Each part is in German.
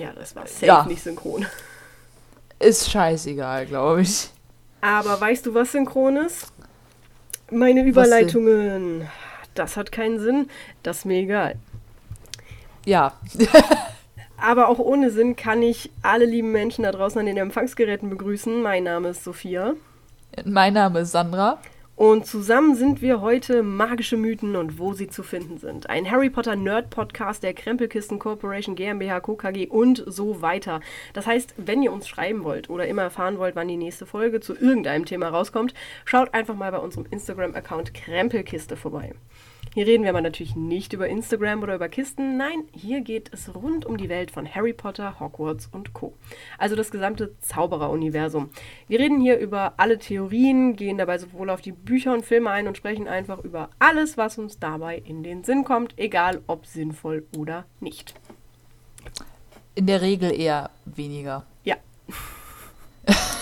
Ja, das war safe Ja. nicht synchron. Ist scheißegal, glaube ich. Aber weißt du, was synchron ist? Meine Überleitungen. Das hat keinen Sinn. Das ist mir egal. Ja. Aber auch ohne Sinn kann ich alle lieben Menschen da draußen an den Empfangsgeräten begrüßen. Mein Name ist Sophia. mein Name ist Sandra. Und zusammen sind wir heute magische Mythen und wo sie zu finden sind. Ein Harry Potter Nerd Podcast der Krempelkisten Corporation GmbH Co. Und so weiter. Das heißt, wenn ihr uns schreiben wollt oder immer erfahren wollt, wann die nächste Folge zu irgendeinem Thema rauskommt, schaut einfach mal bei unserem Instagram-Account Krempelkiste vorbei. Hier reden wir aber natürlich nicht über Instagram oder über Kisten. Nein, hier geht es rund um die Welt von Harry Potter, Hogwarts und Co. Also das gesamte Zauberer-Universum. Wir reden hier über alle Theorien, gehen dabei sowohl auf die Bücher und Filme ein und sprechen einfach über alles, was uns dabei in den Sinn kommt, egal ob sinnvoll oder nicht. In der Regel eher weniger. Ja,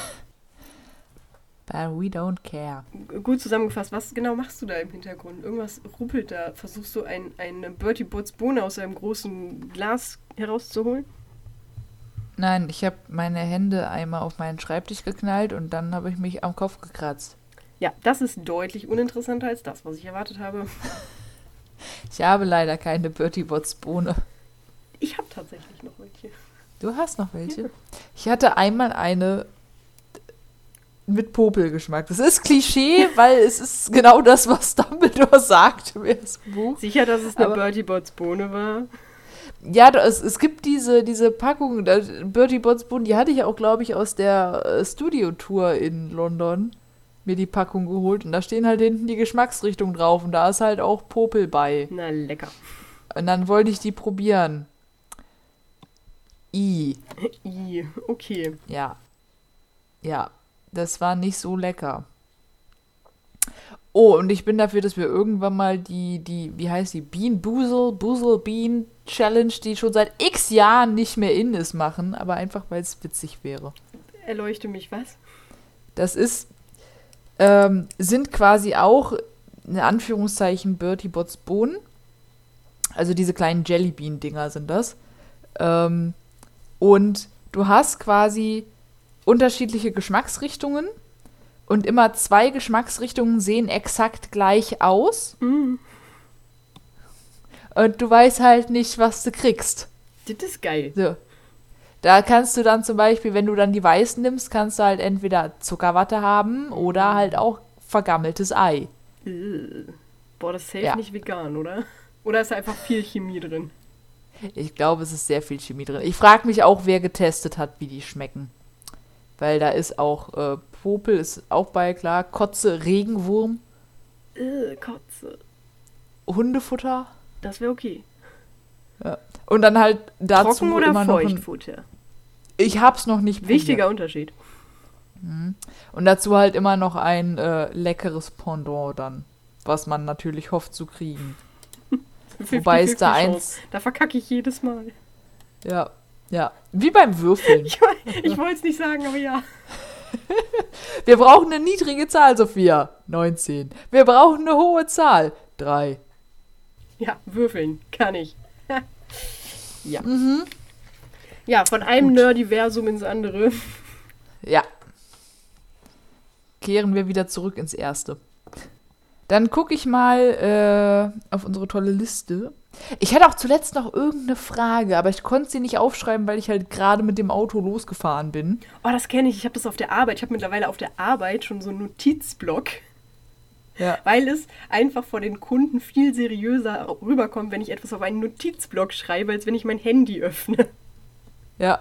But we don't care. gut zusammengefasst. Was genau machst du da im Hintergrund? Irgendwas ruppelt da. Versuchst du ein, eine Bertie Butts Bohne aus einem großen Glas herauszuholen? Nein, ich habe meine Hände einmal auf meinen Schreibtisch geknallt und dann habe ich mich am Kopf gekratzt. Ja, das ist deutlich uninteressanter als das, was ich erwartet habe. Ich habe leider keine Bertie Bots Bohne. Ich habe tatsächlich noch welche. Du hast noch welche? Ich hatte einmal eine mit Popelgeschmack. Das ist Klischee, weil es ist genau das, was Dumbledore sagt im ersten Buch. Sicher, dass es eine Aber- Bertie Botts Bohne war? Ja, es, es gibt diese, diese Packung, Bertie Bots Bohnen, die hatte ich auch, glaube ich, aus der äh, Studio-Tour in London mir die Packung geholt und da stehen halt hinten die Geschmacksrichtungen drauf und da ist halt auch Popel bei. Na, lecker. Und dann wollte ich die probieren. I. I, okay. Ja. Ja, das war nicht so lecker. Oh, und ich bin dafür, dass wir irgendwann mal die, die, wie heißt die, Bean Boozle, Boozle Bean Challenge, die schon seit x Jahren nicht mehr in ist, machen, aber einfach, weil es witzig wäre. Erleuchte mich, was? Das ist, ähm, sind quasi auch, in Anführungszeichen, Bertie Bots Bohnen. Also diese kleinen Jellybean-Dinger sind das. Ähm, und du hast quasi unterschiedliche Geschmacksrichtungen. Und immer zwei Geschmacksrichtungen sehen exakt gleich aus. Mm, Und du weißt halt nicht, was du kriegst. das ist geil. So. Da kannst du dann zum Beispiel, wenn du dann die weißen nimmst, kannst du halt entweder Zuckerwatte haben oder halt auch vergammeltes Ei. Äh. Boah, das ist safe Ja. nicht vegan, oder? Oder ist da einfach viel Chemie drin? Ich glaube, es ist sehr viel Chemie drin. Ich frage mich auch, wer getestet hat, wie die schmecken. Weil da ist auch äh, Popel, ist auch bei, klar. Kotze, Regenwurm, Äh, Kotze. Hundefutter. Das wäre okay. Und dann halt dazu Trocken oder immer noch ein, Feuchtfutter? Ich hab's noch nicht probiert. Wichtiger Unterschied. Und dazu halt immer noch ein äh, leckeres Pendant dann. Was man natürlich hofft zu kriegen. Wobei es da 50-50 eins-. Da verkacke ich jedes Mal. Ja, ja. Wie beim Würfeln. Ich, ich wollte es nicht sagen, aber ja. Wir brauchen eine niedrige Zahl, Sophia. 19. Wir brauchen eine hohe Zahl. 3. Ja, würfeln kann ich. ja. Mhm. Ja, von einem Nerdiversum ins andere. Ja. Kehren wir wieder zurück ins erste. Dann gucke ich mal äh, auf unsere tolle Liste. Ich hatte auch zuletzt noch irgendeine Frage, aber ich konnte sie nicht aufschreiben, weil ich halt gerade mit dem Auto losgefahren bin. Oh, das kenne ich. Ich habe das auf der Arbeit. Ich habe mittlerweile auf der Arbeit schon so einen Notizblock, Ja. weil es einfach vor den Kunden viel seriöser rüberkommt, wenn ich etwas auf einen Notizblock schreibe, als wenn ich mein Handy öffne. Ja.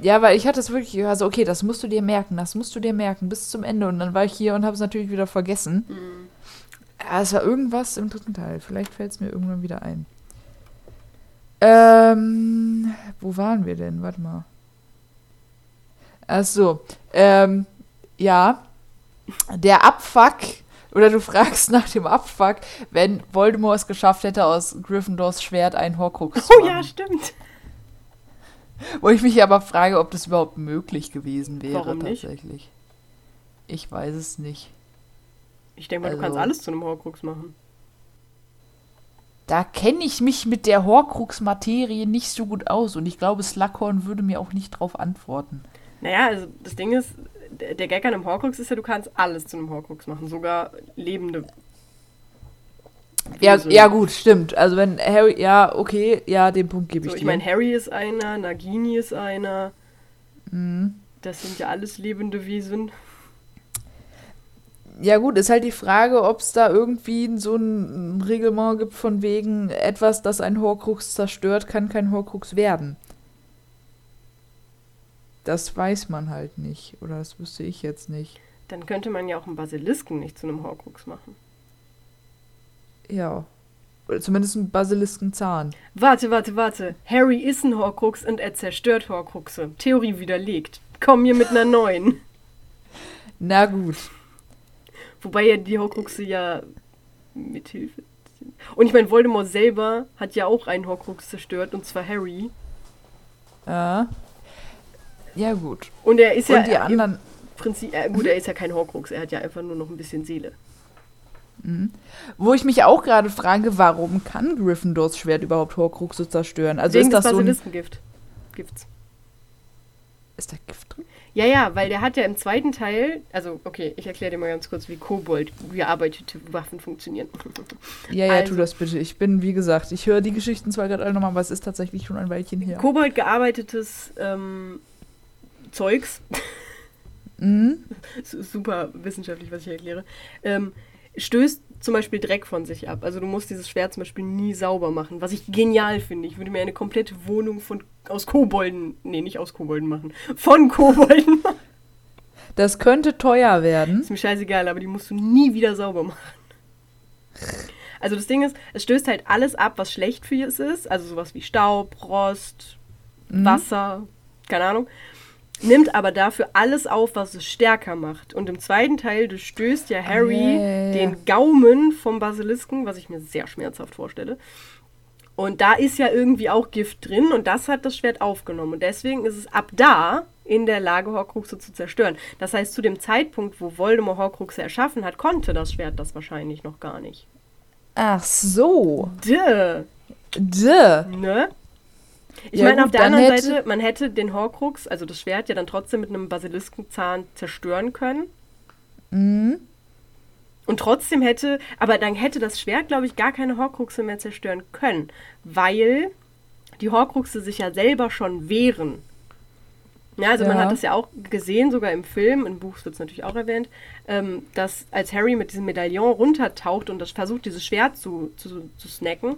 Ja, weil ich hatte es wirklich, also okay, das musst du dir merken, das musst du dir merken bis zum Ende. Und dann war ich hier und habe es natürlich wieder vergessen. Ja, es war irgendwas im dritten Teil. Vielleicht fällt es mir irgendwann wieder ein. Ähm, wo waren wir denn? Warte mal. Ach so. Ähm, ja. Der Abfuck, oder du fragst nach dem Abfuck, wenn Voldemort es geschafft hätte, aus Gryffindors Schwert ein Horcrux zu Oh machen. ja, stimmt. Wo ich mich aber frage, ob das überhaupt möglich gewesen wäre Warum nicht? tatsächlich. Ich weiß es nicht. Ich denke mal, du Also- kannst alles zu einem Horcrux machen. da kenne ich mich mit der Horcrux-Materie nicht so gut aus und ich glaube, Slughorn würde mir auch nicht drauf antworten. Naja, also das Ding ist, der Gag an einem Horcrux ist ja, du kannst alles zu einem Horcrux machen, sogar lebende. Ja, ja, gut, stimmt. Also wenn Harry, ja, okay, ja, den Punkt gebe ich So, ich dir. meine, Harry ist einer, Nagini ist einer. Mhm. Das sind ja alles lebende Wesen. Ja gut, ist halt die Frage, ob es da irgendwie so ein Reglement gibt von wegen etwas, das ein Horcrux zerstört, kann kein Horcrux werden. Das weiß man halt nicht. Oder das wüsste ich jetzt nicht. Dann könnte man ja auch einen Basilisken nicht zu einem Horcrux machen. Ja. Oder zumindest ein Basiliskenzahn. Warte, warte, warte. Harry ist ein Horcrux und er zerstört Horcruxe. Theorie widerlegt. Komm mir mit einer neuen. Na gut. Wobei ja die Horcruxe ja mithilfe. sind. Und ich meine, Voldemort selber hat ja auch einen Horcrux zerstört, und zwar Harry. Ja. Ja gut. Und er ist ja Und die anderen. im Prinzip, äh, gut, er ist ja kein Horcrux, er hat ja einfach nur noch ein bisschen Seele. Wo ich mich auch gerade frage, warum kann Gryffindors Schwert überhaupt Horcruxe zerstören? Also Wegen ist das des so ein. Gifts. Ist da Gift drin? Ja, ja, weil der hat ja im zweiten Teil, also okay, ich erkläre dir mal ganz kurz, wie Kobold gearbeitete Waffen funktionieren. Ja, ja, Also- tu das bitte. Ich bin, wie gesagt, ich höre die Geschichten zwar gerade alle nochmal, aber es ist tatsächlich schon ein Weilchen her. Kobold gearbeitetes ähm, Zeugs, Mhm. super wissenschaftlich, was ich erkläre, ähm, stößt zum Beispiel Dreck von sich ab. Also du musst dieses Schwert zum Beispiel nie sauber machen, was ich genial finde. Ich würde mir eine komplette Wohnung von aus Kobolden, nee, nicht aus Kobolden machen, von Kobolden machen. Das könnte teuer werden. Ist mir scheißegal, aber die musst du nie wieder sauber machen. Also das Ding ist, es stößt halt alles ab, was schlecht für es ist. Also sowas wie Staub, Rost, Mhm. Wasser, keine Ahnung. Nimmt aber dafür alles auf, was es stärker macht. Und im zweiten Teil durchstößt ja Harry ja, ja, ja. den Gaumen vom Basilisken, was ich mir sehr schmerzhaft vorstelle. Und da ist ja irgendwie auch Gift drin und das hat das Schwert aufgenommen. Und deswegen ist es ab da in der Lage, Horcruxe zu zerstören. Das heißt, zu dem Zeitpunkt, wo Voldemort Horcruxe erschaffen hat, konnte das Schwert das wahrscheinlich noch gar nicht. Ach so. Duh, Duh. ne? Ich Ja meine, gut, auf der anderen Seite, man hätte den Horcrux, also das Schwert, ja dann trotzdem mit einem Basiliskenzahn zerstören können. Mhm. Und trotzdem hätte, aber dann hätte das Schwert, glaube ich, gar keine Horcruxe mehr zerstören können, weil die Horcruxe sich ja selber schon wehren. Ja, also man Ja. hat das ja auch gesehen, sogar im Film, im Buch wird es natürlich auch erwähnt, ähm, dass als Harry mit diesem Medaillon runtertaucht und das versucht, dieses Schwert zu, zu, zu snacken,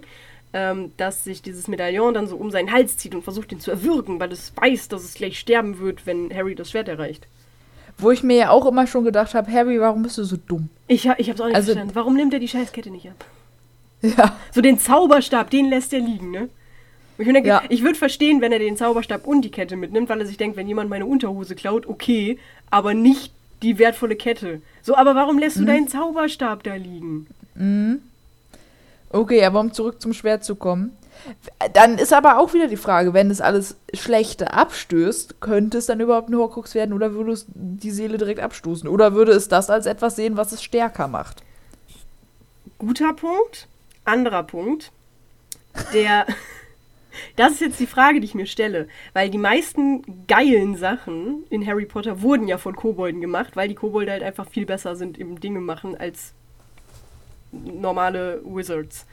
ähm, dass sich dieses Medaillon dann so um seinen Hals zieht und versucht, ihn zu erwürgen, weil es weiß, dass es gleich sterben wird, wenn Harry das Schwert erreicht. Wo ich mir ja auch immer schon gedacht habe, Harry, warum bist du so dumm? Ich, ich hab's auch nicht Also- verstanden. Warum nimmt er die Scheißkette nicht ab? Ja. So den Zauberstab, den lässt er liegen, ne? Ich, denke, Ja. ich würde verstehen, wenn er den Zauberstab und die Kette mitnimmt, weil er sich denkt, wenn jemand meine Unterhose klaut, okay, aber nicht die wertvolle Kette. So, aber warum lässt du deinen Zauberstab da liegen? Okay, aber um zurück zum Schwert zu kommen. Dann ist aber auch wieder die Frage, wenn es alles Schlechte abstößt, könnte es dann überhaupt ein Horcrux werden oder würde es die Seele direkt abstoßen? Oder würde es das als etwas sehen, was es stärker macht? Guter Punkt. Anderer Punkt. Der. Das ist jetzt die Frage, die ich mir stelle. Weil die meisten geilen Sachen in Harry Potter wurden ja von Kobolden gemacht, weil die Kobolde halt einfach viel besser sind im Dinge machen als normale Wizards.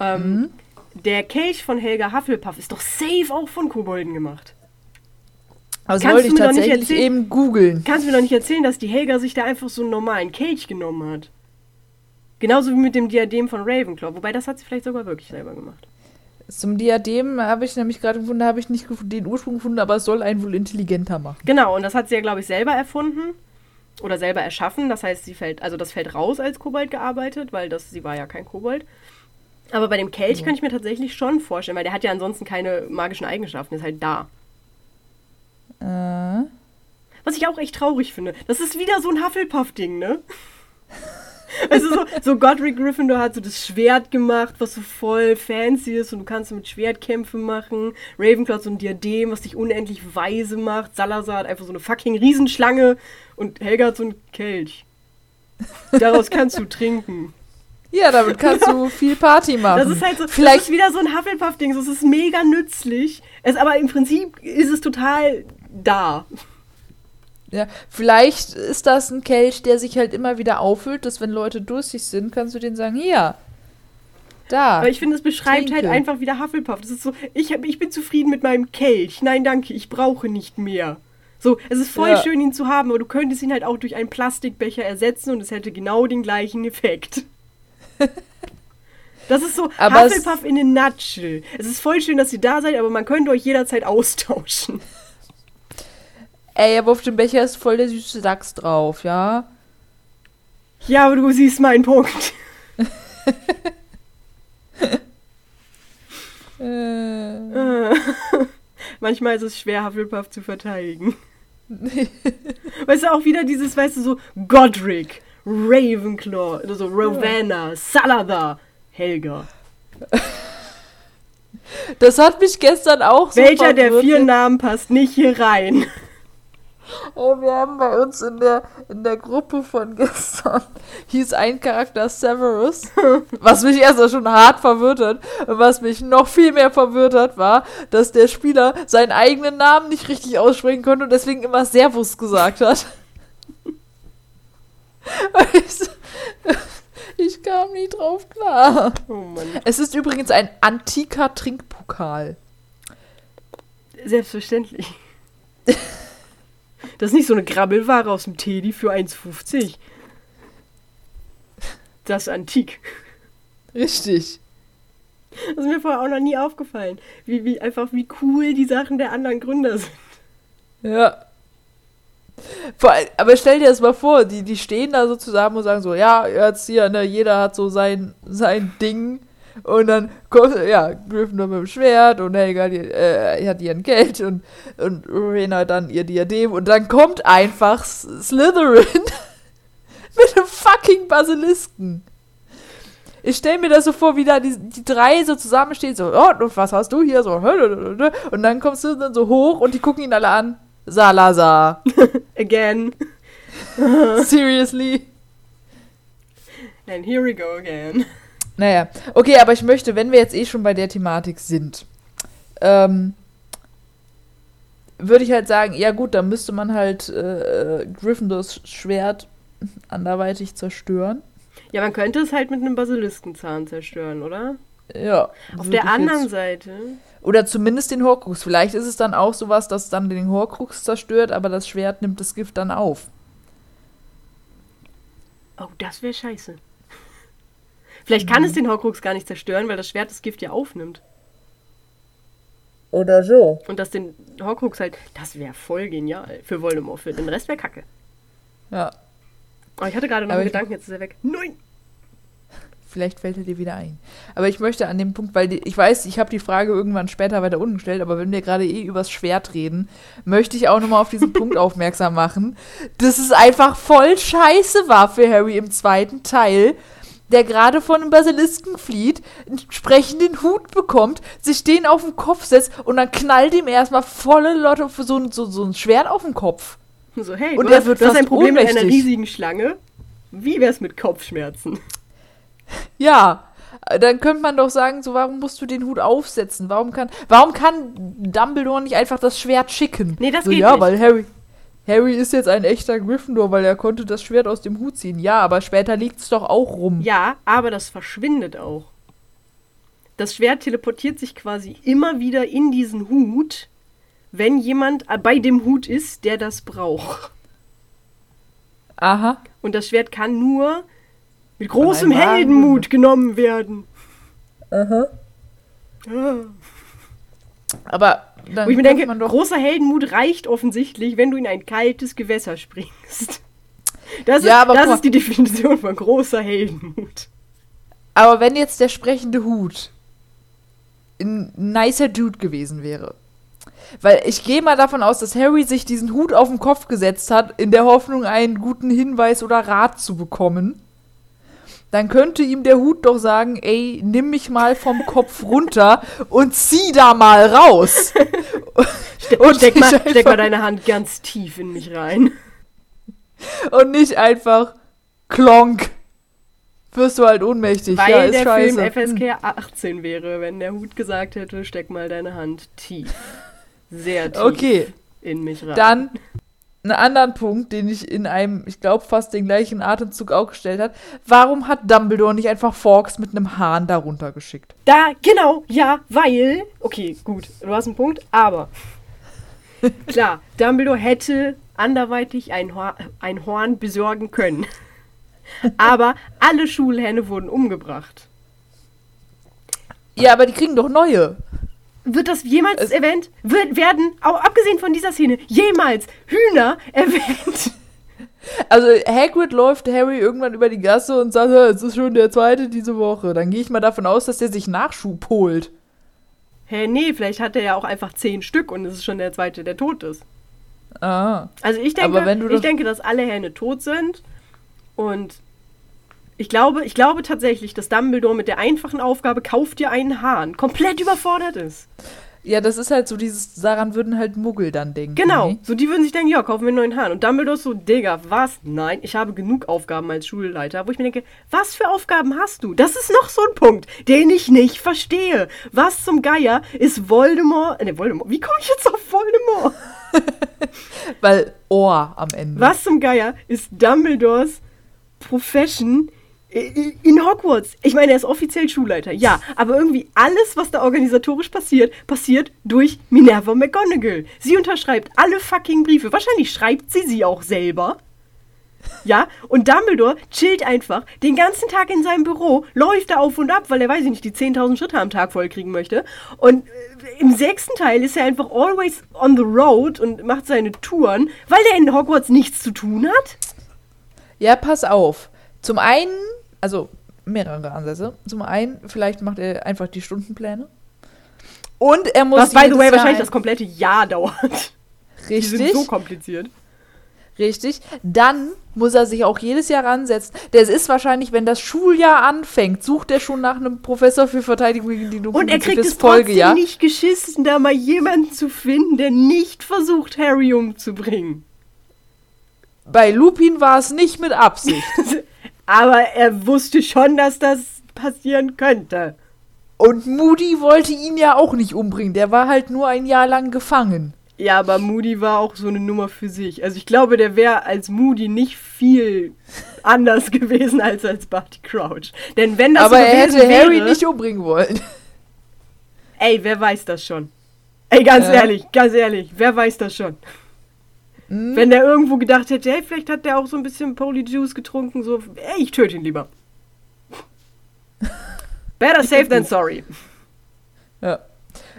Ähm, Der Kelch von Helga Hufflepuff ist doch safe auch von Kobolden gemacht. Kannst wollte du ich mir doch nicht tatsächlich erzählen- eben googeln. Kannst du mir doch nicht erzählen, dass die Helga sich da einfach so einen normalen Kelch genommen hat. Genauso wie mit dem Diadem von Ravenclaw. Wobei, das hat sie vielleicht sogar wirklich selber gemacht. Zum Diadem habe ich nämlich gerade gefunden, da habe ich nicht den Ursprung gefunden, aber es soll einen wohl intelligenter machen. Genau, und das hat sie ja, glaube ich, selber erfunden oder selber erschaffen. Das heißt, sie fällt, also das fällt raus als Kobold gearbeitet, weil das, sie war ja kein Kobold. Aber bei dem Kelch kann ich mir tatsächlich schon vorstellen, weil der hat ja ansonsten keine magischen Eigenschaften, ist halt da. Äh, Was ich auch echt traurig finde. Das ist wieder so ein Hufflepuff-Ding, ne? Also so, so Godric Gryffindor hat so das Schwert gemacht, was so voll fancy ist und du kannst mit Schwertkämpfe machen. Ravenclaw hat so ein Diadem, was dich unendlich weise macht. Salazar hat einfach so eine fucking Riesenschlange und Helga hat so einen Kelch. Daraus kannst du trinken. Ja, damit kannst du viel Party machen. Das ist halt so, Vielleicht, wieder so ein Hufflepuff-Ding. Es ist mega nützlich. Es, aber im Prinzip ist es total da. ja, vielleicht ist das ein Kelch, der sich halt immer wieder auffüllt, dass wenn Leute durstig sind, kannst du denen sagen, hier, da. Aber ich finde, es beschreibt halt Trinke. einfach wieder Hufflepuff. Das ist so, ich, hab, ich bin zufrieden mit meinem Kelch. Nein, danke, ich brauche nicht mehr. So, es ist voll Ja. schön, ihn zu haben, aber du könntest ihn halt auch durch einen Plastikbecher ersetzen und es hätte genau den gleichen Effekt. Das ist so Aber Hufflepuff in a nutshell. Es ist voll schön, dass ihr da seid, aber man könnte euch jederzeit austauschen. Ey, aber auf dem Becher ist voll der süße Dachs drauf, ja? Ja, aber du siehst meinen Punkt. Äh, Manchmal ist es schwer, Hufflepuff zu verteidigen. Weißt du, auch wieder dieses, weißt du, so Godric, Ravenclaw, so Rowena, Salazar, Helga. das hat mich gestern auch so Welcher der vier Namen passt nicht hier rein? Oh, wir haben bei uns in der, in der Gruppe von gestern hieß ein Charakter Severus, was mich erst schon hart verwirrt hat. Und was mich noch viel mehr verwirrt hat, war, dass der Spieler seinen eigenen Namen nicht richtig aussprechen konnte und deswegen immer Servus gesagt hat. Ich, ich kam nie drauf klar. Oh. Es ist übrigens ein antiker Trinkpokal. Selbstverständlich. Das ist nicht so eine Grabbelware aus dem Teddy für 1,50. Das ist antik. Richtig. Das ist mir vorher auch noch nie aufgefallen. Wie, wie, einfach wie cool die Sachen der anderen Gründer sind. Ja. Vor, aber stell dir das mal vor, die, die stehen da so zusammen und sagen so, ja, jetzt hier, ne, jeder hat so sein, sein Ding. Und dann kommt, ja, Gryffindor mit dem Schwert und Helga die, äh, hat ihren Geld und, und Rowena dann ihr Diadem und dann kommt einfach Slytherin mit einem fucking Basilisken. Ich stell mir das so vor, wie da die, die drei so zusammenstehen, so, oh, und was hast du hier? So, und dann kommst du dann so hoch und die gucken ihn alle an. Salazar. Again. Seriously? And here we go again. Naja, okay, aber ich möchte, wenn wir jetzt eh schon bei der Thematik sind, ähm, würde ich halt sagen, ja gut, dann müsste man halt äh, Gryffindors Schwert anderweitig zerstören. Ja, man könnte es halt mit einem Basiliskenzahn zerstören, oder? Ja. Auf der anderen Jetzt, Seite. oder zumindest den Horcrux. Vielleicht ist es dann auch sowas, dass dann den Horcrux zerstört, aber das Schwert nimmt das Gift dann auf. Oh, das wäre scheiße. Vielleicht kann es den Horcrux gar nicht zerstören, weil das Schwert das Gift ja aufnimmt. Oder so. Und dass den Horcrux halt. Das wäre voll genial für Voldemort. Für den Rest wäre kacke. Ja. Oh, ich hatte gerade noch Aber einen Gedanken, jetzt ist er weg. Nein! Vielleicht fällt er dir wieder ein. Aber ich möchte an dem Punkt, weil die, ich weiß, ich habe die Frage irgendwann später weiter unten gestellt, aber wenn wir gerade eh übers Schwert reden, möchte ich auch nochmal auf diesen Punkt aufmerksam machen, dass es einfach voll scheiße war für Harry im zweiten Teil, der gerade von einem Basilisken flieht, einen entsprechenden Hut bekommt, sich den auf den Kopf setzt und dann knallt ihm erstmal volle Lotte für so, ein- so, so ein Schwert auf den Kopf. So, hey, Und du, er wird du hast ein Problem mit einer ohnmächtig. riesigen Schlange. Wie wär's mit Kopfschmerzen? Ja, dann könnte man doch sagen, so warum musst du den Hut aufsetzen? Warum kann warum kann Dumbledore nicht einfach das Schwert schicken? Nee, das so, geht ja, nicht. weil Harry Harry ist jetzt ein echter Gryffindor, weil er konnte das Schwert aus dem Hut ziehen. Ja, aber später liegt's doch auch rum. Ja, aber das verschwindet auch. Das Schwert teleportiert sich quasi immer wieder in diesen Hut, wenn jemand äh, bei dem Hut ist, der das braucht. Aha. Und das Schwert kann nur mit großem. Heldenmut genommen werden. Aha. Ah. Aber dann Wo ich mir denke, man doch großer Heldenmut reicht offensichtlich, wenn du in ein kaltes Gewässer springst. Das, Ja, ist, aber das ist die Definition von großer Heldenmut. Aber wenn jetzt der sprechende Hut ein nicer Dude gewesen wäre. Weil ich gehe mal davon aus, dass Harry sich diesen Hut auf den Kopf gesetzt hat, in der Hoffnung, einen guten Hinweis oder Rat zu bekommen. Dann könnte ihm der Hut doch sagen, ey, nimm mich mal vom Kopf runter und zieh da mal raus. und, Steck mal, steck mal deine Hand ganz tief in mich rein. und nicht einfach klonk. wirst du halt ohnmächtig. Weil ja, ist der scheiße. Film FSK 18 wäre, wenn der Hut gesagt hätte, steck mal deine Hand tief. Sehr tief Okay, in mich rein. dann einen anderen Punkt, den ich in einem, ich glaube, fast den gleichen Atemzug auch gestellt hat. Warum hat Dumbledore nicht einfach Forks mit einem Hahn darunter geschickt? Da, genau, ja, weil. Okay, gut, du hast einen Punkt, aber. Klar, Dumbledore hätte anderweitig ein, Hor ein Horn besorgen können. Aber alle Schulhähne wurden umgebracht. Ja, aber die kriegen doch neue. Wird das jemals Es- erwähnt? Wird, werden, auch abgesehen von dieser Szene, jemals Hühner erwähnt? Also Hagrid läuft Harry irgendwann über die Gasse und sagt, "Ja, es ist schon der zweite diese Woche. Dann gehe ich mal davon aus, dass der sich Nachschub holt. Hä, nee, vielleicht hat er ja auch einfach zehn Stück und es ist schon der zweite, der tot ist. Ah. Also ich denke, ich denke, dass alle Hähne tot sind und ich glaube, ich glaube tatsächlich, dass Dumbledore mit der einfachen Aufgabe kauft dir einen Hahn komplett überfordert ist. Ja, das ist halt so dieses, daran würden halt Muggel dann denken. Genau. ne? So, die würden sich denken, ja, kaufen wir einen neuen Hahn. Und Dumbledore ist so, Digga, was? Nein, ich habe genug Aufgaben als Schulleiter, wo ich mir denke, was für Aufgaben hast du? Das ist noch so ein Punkt, den ich nicht verstehe. Was zum Geier ist Voldemort? Ne, Voldemort. Wie komme ich jetzt auf Voldemort? Weil Ohr am Ende. Was zum Geier ist Dumbledores Profession in Hogwarts? Ich meine, er ist offiziell Schulleiter, ja, aber irgendwie alles, was da organisatorisch passiert, passiert durch Minerva McGonagall. Sie unterschreibt alle fucking Briefe. Wahrscheinlich schreibt sie sie auch selber. Ja, und Dumbledore chillt einfach den ganzen Tag in seinem Büro, läuft da auf und ab, weil er, weiß ich nicht, die 10.000 Schritte am Tag vollkriegen möchte. Und äh, im sechsten Teil ist er einfach always on the road und macht seine Touren, weil er in Hogwarts nichts zu tun hat. Ja, pass auf. Zum einen, also mehrere Ansätze. Zum einen, vielleicht macht er einfach die Stundenpläne. Und er muss. Was, by the way, Jahr wahrscheinlich ein- das komplette Jahr dauert. Die sind Richtig. so kompliziert. Richtig. Dann muss er sich auch jedes Jahr ransetzen. Das ist wahrscheinlich, wenn das Schuljahr anfängt, sucht er schon nach einem Professor für Verteidigung gegen die Und Dunklen er kriegt es trotzdem Folgejahr. nicht geschissen, da mal jemanden zu finden, der nicht versucht, Harry umzubringen. Bei Lupin war es nicht mit Absicht. Aber er wusste schon, dass das passieren könnte. Und Moody wollte ihn ja auch nicht umbringen. Der war halt nur ein Jahr lang gefangen. Ja, aber Moody war auch so eine Nummer für sich. Also ich glaube, der wäre als Moody nicht viel anders gewesen als als Barty Crouch. Denn wenn das Aber so er gewesen hätte Harry wäre, nicht umbringen wollen. Ey, wer weiß das schon? Ey, ganz Ja. ehrlich, ganz ehrlich, wer weiß das schon? Hm? Wenn der irgendwo gedacht hätte, hey, vielleicht hat der auch so ein bisschen Polyjuice getrunken, so, ey, ich töte ihn lieber. Better safe than sorry. Ja.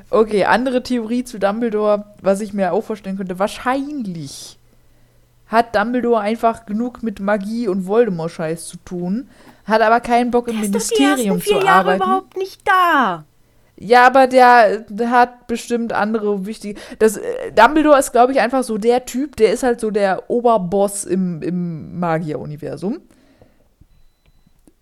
Okay, andere Theorie zu Dumbledore, was ich mir auch vorstellen könnte. Wahrscheinlich hat Dumbledore einfach genug mit Magie und Voldemort-Scheiß zu tun, hat aber keinen Bock im Der ist doch die Ministerium ersten vier zu Jahre arbeiten. überhaupt nicht da. Ja, aber der, der hat bestimmt andere wichtige. Das, äh, Dumbledore ist, glaube ich, einfach so der Typ, der ist halt so der Oberboss im, im Magier-Universum.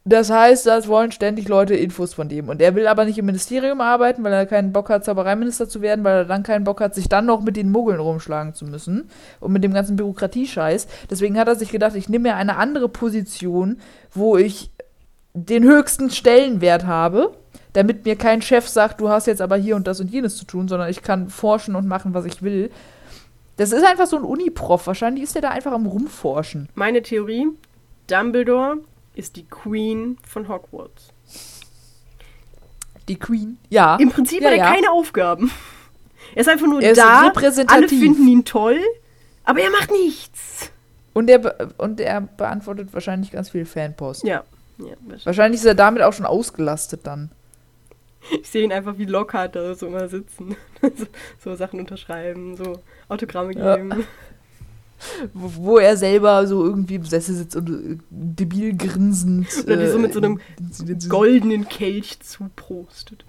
Das heißt, das wollen ständig Leute Infos von dem. Und er will aber nicht im Ministerium arbeiten, weil er keinen Bock hat, Zaubereiminister zu werden, weil er dann keinen Bock hat, sich dann noch mit den Muggeln rumschlagen zu müssen und mit dem ganzen Bürokratiescheiß. Deswegen hat er sich gedacht, ich nehme mir eine andere Position, wo ich den höchsten Stellenwert habe, damit mir kein Chef sagt, du hast jetzt aber hier und das und jenes zu tun, sondern ich kann forschen und machen, was ich will. Das ist einfach so ein Uniprof. Wahrscheinlich ist er da einfach am Rumforschen. Meine Theorie, Dumbledore ist die Queen von Hogwarts. Die Queen. Ja. Im Prinzip ja, hat er ja. keine Aufgaben. Er ist einfach nur Er da, alle finden ihn toll, aber er macht nichts. Und er, und er beantwortet wahrscheinlich ganz viel Fanpost. Ja. Ja wahrscheinlich. Wahrscheinlich ist er damit auch schon ausgelastet dann. ich sehe ihn einfach wie Lockhart da so immer sitzen. so, so Sachen unterschreiben, so Autogramme Ja. geben. Wo, wo er selber so irgendwie im Sessel sitzt und äh, debil grinsend. Oder die so mit so einem äh, goldenen Kelch zuprostet.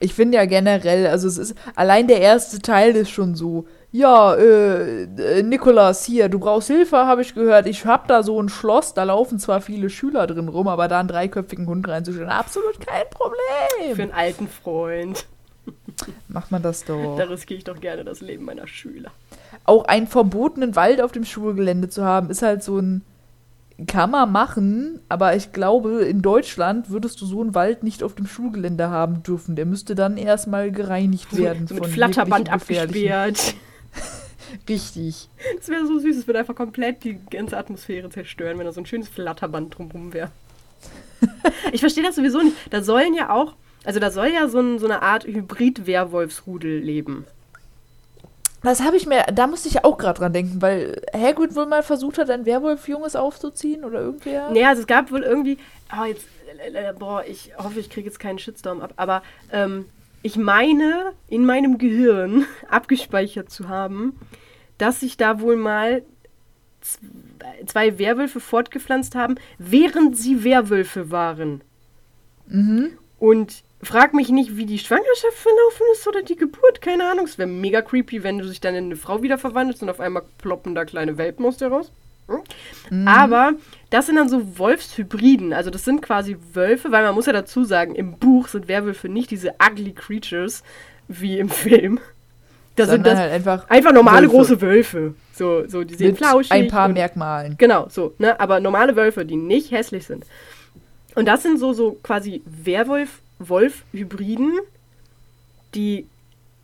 Ich finde ja generell, also es ist, allein der erste Teil ist schon so, ja, äh, äh, Nikolas, hier, du brauchst Hilfe, habe ich gehört. Ich hab da so ein Schloss, da laufen zwar viele Schüler drin rum, aber da einen dreiköpfigen Hund reinzustellen, absolut kein Für Problem. einen alten Freund. Macht man das doch. Da riskiere ich doch gerne das Leben meiner Schüler. Auch einen verbotenen Wald auf dem Schulgelände zu haben, ist halt so ein, kann man machen, aber ich glaube, in Deutschland würdest du so einen Wald nicht auf dem Schulgelände haben dürfen. Der müsste dann erstmal gereinigt werden. So mit Flatterband abgesperrt. Richtig. Das wäre so süß, es würde einfach komplett die ganze Atmosphäre zerstören, wenn da so ein schönes Flatterband drumherum wäre. ich verstehe das sowieso nicht. Da sollen ja auch, also da soll ja so, ein, so eine Art Hybrid-Werwolfsrudel leben. Das habe ich mir, da musste ich auch gerade dran denken, weil Hagrid wohl mal versucht hat, ein Werwolf-Junges aufzuziehen oder irgendwer. Naja, also es gab wohl irgendwie, oh, jetzt, äh, boah, ich hoffe, ich kriege jetzt keinen Shitstorm ab, aber ähm, ich meine, in meinem Gehirn abgespeichert zu haben, dass sich da wohl mal zwei Werwölfe fortgepflanzt haben, während sie Werwölfe waren. Mhm. Und frag mich nicht, wie die Schwangerschaft verlaufen ist oder die Geburt, keine Ahnung. Es wäre mega creepy, wenn du dich dann in eine Frau wieder verwandelst und auf einmal ploppen da kleine Welpen aus dir raus. Hm? Mhm. Aber das sind dann so Wolfshybriden. Also das sind quasi Wölfe, weil man muss ja dazu sagen, im Buch sind Werwölfe nicht diese ugly creatures wie im Film. Das sind das halt einfach, einfach normale Wölfe. große Wölfe. So, so die sehen Mit flauschig. Ein paar Merkmalen. Genau, so, ne? Aber normale Wölfe, die nicht hässlich sind. Und das sind so, so quasi Werwolf-Wolf-Hybriden, die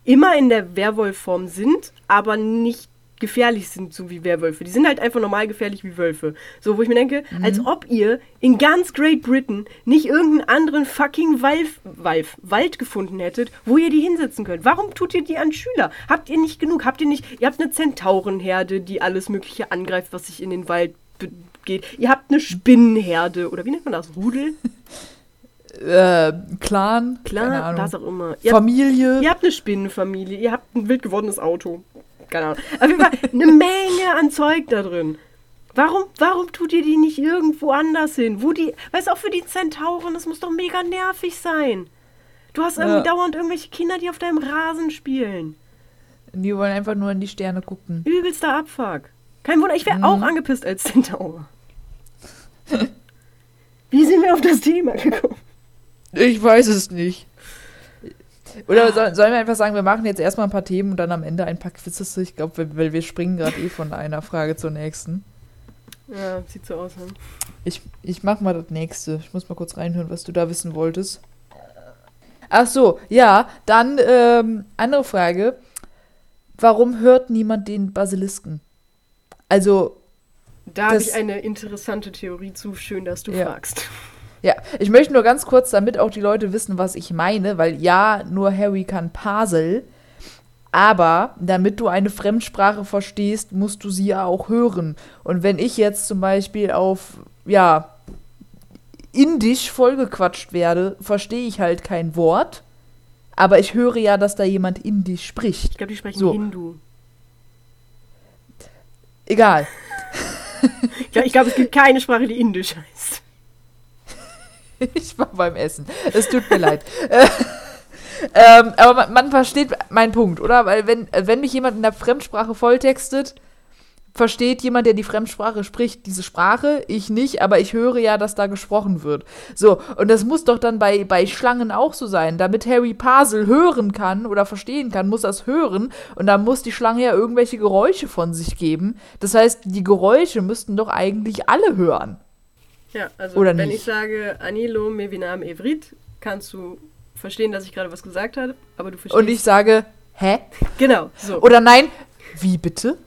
immer in der Werwolf-Form sind, aber nicht gefährlich sind, so wie Werwölfe. Die sind halt einfach normal gefährlich wie Wölfe. So, wo ich mir denke, mhm. als ob ihr in ganz Great Britain nicht irgendeinen anderen fucking Walf, Walf, Wald gefunden hättet, wo ihr die hinsetzen könnt. Warum tut ihr die an Schüler? Habt ihr nicht genug? Habt ihr nicht, ihr habt eine Zentaurenherde, die alles Mögliche angreift, was sich in den Wald geht. Ihr habt eine Spinnenherde, oder wie nennt man das? Rudel? Äh, Clan, Clan, was auch immer. Ihr Familie. Habt, ihr habt eine Spinnenfamilie, ihr habt ein wild gewordenes Auto keine Ahnung. Auf jeden Fall eine Menge an Zeug da drin. Warum, warum tut ihr die nicht irgendwo anders hin? Wo die, weißt du, auch für die Zentauren, das muss doch mega nervig sein. Du hast irgendwie ja. dauernd irgendwelche Kinder, die auf deinem Rasen spielen. Die wollen einfach nur in die Sterne gucken. Übelster Abfuck. Kein Wunder, ich wäre mhm. auch angepisst als Zentaur. Wie sind wir auf das Thema gekommen? Ich weiß es nicht. Oder soll, sollen wir einfach sagen, wir machen jetzt erstmal ein paar Themen und dann am Ende ein paar Quizzes? Ich glaube, weil wir springen gerade eh von einer Frage zur nächsten. Ja, sieht so aus. Ne? Ich, ich mach mal das nächste. Ich muss mal kurz reinhören, was du da wissen wolltest. Ach so, ja, dann ähm, andere Frage. Warum hört niemand den Basilisken? Also. Da habe ich eine interessante Theorie zu. Schön, dass du ja. fragst. Ja, ich möchte nur ganz kurz, damit auch die Leute wissen, was ich meine, weil ja, nur Harry kann Pasel, aber damit du eine Fremdsprache verstehst, musst du sie ja auch hören. Und wenn ich jetzt zum Beispiel auf, ja, Indisch vollgequatscht werde, verstehe ich halt kein Wort. Aber ich höre ja, dass da jemand Indisch spricht. Ich glaube, die sprechen so. Hindu. Egal. ich glaube, es gibt keine Sprache, die Indisch heißt. ich war beim Essen. Es tut mir leid. ähm, aber man, man, versteht meinen Punkt, oder? Weil wenn, wenn mich jemand in der Fremdsprache volltextet, versteht jemand, der die Fremdsprache spricht, diese Sprache, ich nicht, aber ich höre ja, dass da gesprochen wird. So, und das muss doch dann bei, bei Schlangen auch so sein. Damit Harry Pasel hören kann oder verstehen kann, muss das hören und dann muss die Schlange ja irgendwelche Geräusche von sich geben. Das heißt, die Geräusche müssten doch eigentlich alle hören. Ja, also Oder wenn nicht. ich sage Anilo Mevinam Evrit, kannst du verstehen, dass ich gerade was gesagt habe, aber du verstehst. Und ich sage, hä? Genau, so. Oder nein, wie bitte?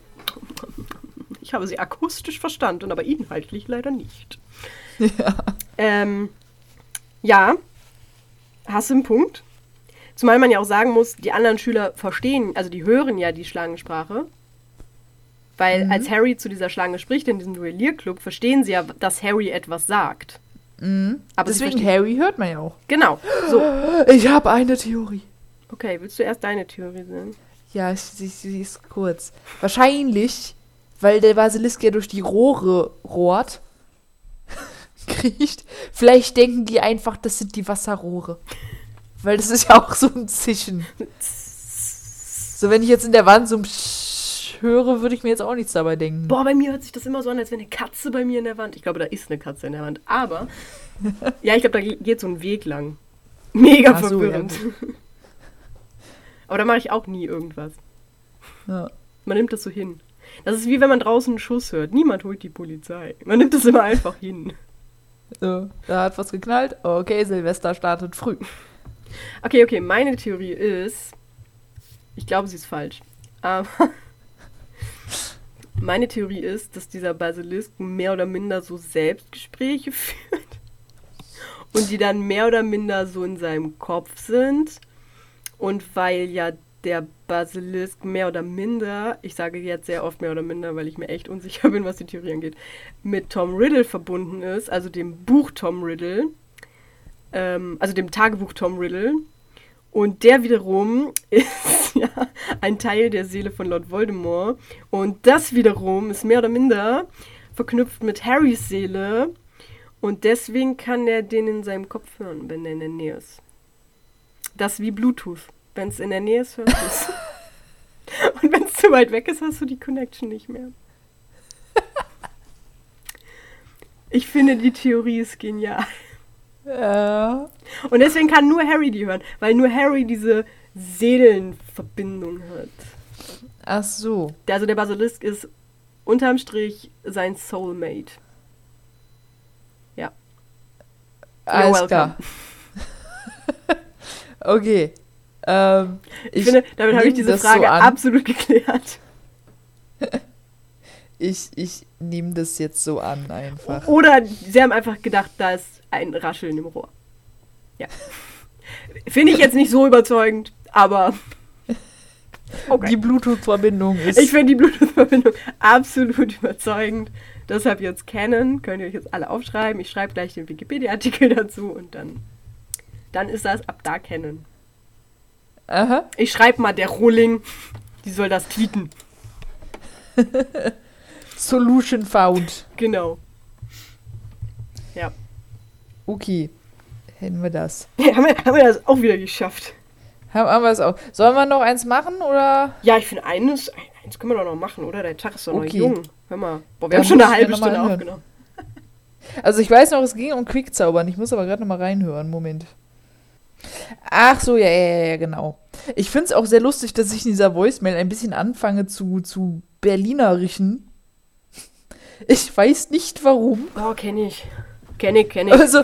Ich habe sie akustisch verstanden, aber inhaltlich leider nicht. Ja. Ähm, ja, hast du einen Punkt? Zumal man ja auch sagen muss, die anderen Schüler verstehen, also die hören ja die Schlangensprache weil mhm. als Harry zu dieser Schlange spricht in diesem Duellierclub, verstehen sie ja, dass Harry etwas sagt. Mhm. Aber Deswegen Harry hört man ja auch. Genau. So. Ich habe eine Theorie. Okay, willst du erst deine Theorie sehen? Ja, sie, sie ist kurz. Wahrscheinlich, weil der Basilisk ja durch die Rohre rohrt, kriecht. Vielleicht denken die einfach, das sind die Wasserrohre. Weil das ist ja auch so ein Zischen. so, wenn ich jetzt in der Wand so ein höre, würde ich mir jetzt auch nichts dabei denken. Boah, bei mir hört sich das immer so an, als wäre eine Katze bei mir in der Wand. Ich glaube, da ist eine Katze in der Wand. Aber, ja, ich glaube, da geht so ein Weg lang. Mega Ach verwirrend. So, ja. Aber da mache ich auch nie irgendwas. Ja. Man nimmt das so hin. Das ist wie wenn man draußen einen Schuss hört. Niemand holt die Polizei. Man nimmt es immer einfach hin. So, da hat was geknallt. Okay, Silvester startet früh. Okay, okay, meine Theorie ist. Ich glaube, sie ist falsch. Aber meine Theorie ist, dass dieser Basilisk mehr oder minder so Selbstgespräche führt. Und die dann mehr oder minder so in seinem Kopf sind. Und weil ja der Basilisk mehr oder minder, ich sage jetzt sehr oft mehr oder minder, weil ich mir echt unsicher bin, was die Theorie angeht, mit Tom Riddle verbunden ist, also dem Buch Tom Riddle, ähm, also dem Tagebuch Tom Riddle. Und der wiederum ist ja ein Teil der Seele von Lord Voldemort. Und das wiederum ist mehr oder minder verknüpft mit Harrys Seele. Und deswegen kann er den in seinem Kopf hören, wenn er in der Nähe ist. Das ist wie Bluetooth. Wenn es in der Nähe ist, hörst du es. Und wenn es zu weit weg ist, hast du die Connection nicht mehr. Ich finde, die Theorie ist genial. Ja. Und deswegen kann nur Harry die hören, weil nur Harry diese Seelenverbindung hat. Ach so. Der- Also der Basilisk ist unterm Strich sein Soulmate. Ja. Alles welcome. klar. okay. Ähm, Ich, finde, damit habe ich diese Frage so absolut geklärt. Ich, ich nehme das jetzt so an einfach. Oder sie haben einfach gedacht, da ist ein Rascheln im Rohr. Ja. Finde ich jetzt nicht so überzeugend, aber. Okay. Die Bluetooth-Verbindung ist. Ich finde die Bluetooth-Verbindung absolut überzeugend. Deshalb jetzt kennen, könnt ihr euch jetzt alle aufschreiben. Ich schreibe gleich den Wikipedia-Artikel dazu und dann, dann ist das ab da kennen. Aha. Ich schreibe mal der Rolling, die soll das tweeten. Solution found. Genau. Ja. Okay. Hätten wir das. haben, wir, haben wir das auch wieder geschafft. Haben, wir es auch. Sollen wir noch eins machen oder? Ja, ich finde, eines, eins können wir doch noch machen, oder? Der Tag ist doch Okay. noch jung. Hör mal. Boah, wir Dann haben schon eine halbe Stunde anhören. aufgenommen. Also ich weiß noch, es ging um Quickzaubern. Ich muss aber gerade noch mal reinhören. Moment. Ach so, ja, ja, ja, ja, genau. Ich finde es auch sehr lustig, dass ich in dieser Voicemail ein bisschen anfange zu, zu Berlinerischen. Ich weiß nicht warum. Oh, kenne ich. Kenne ich, kenne ich. Also,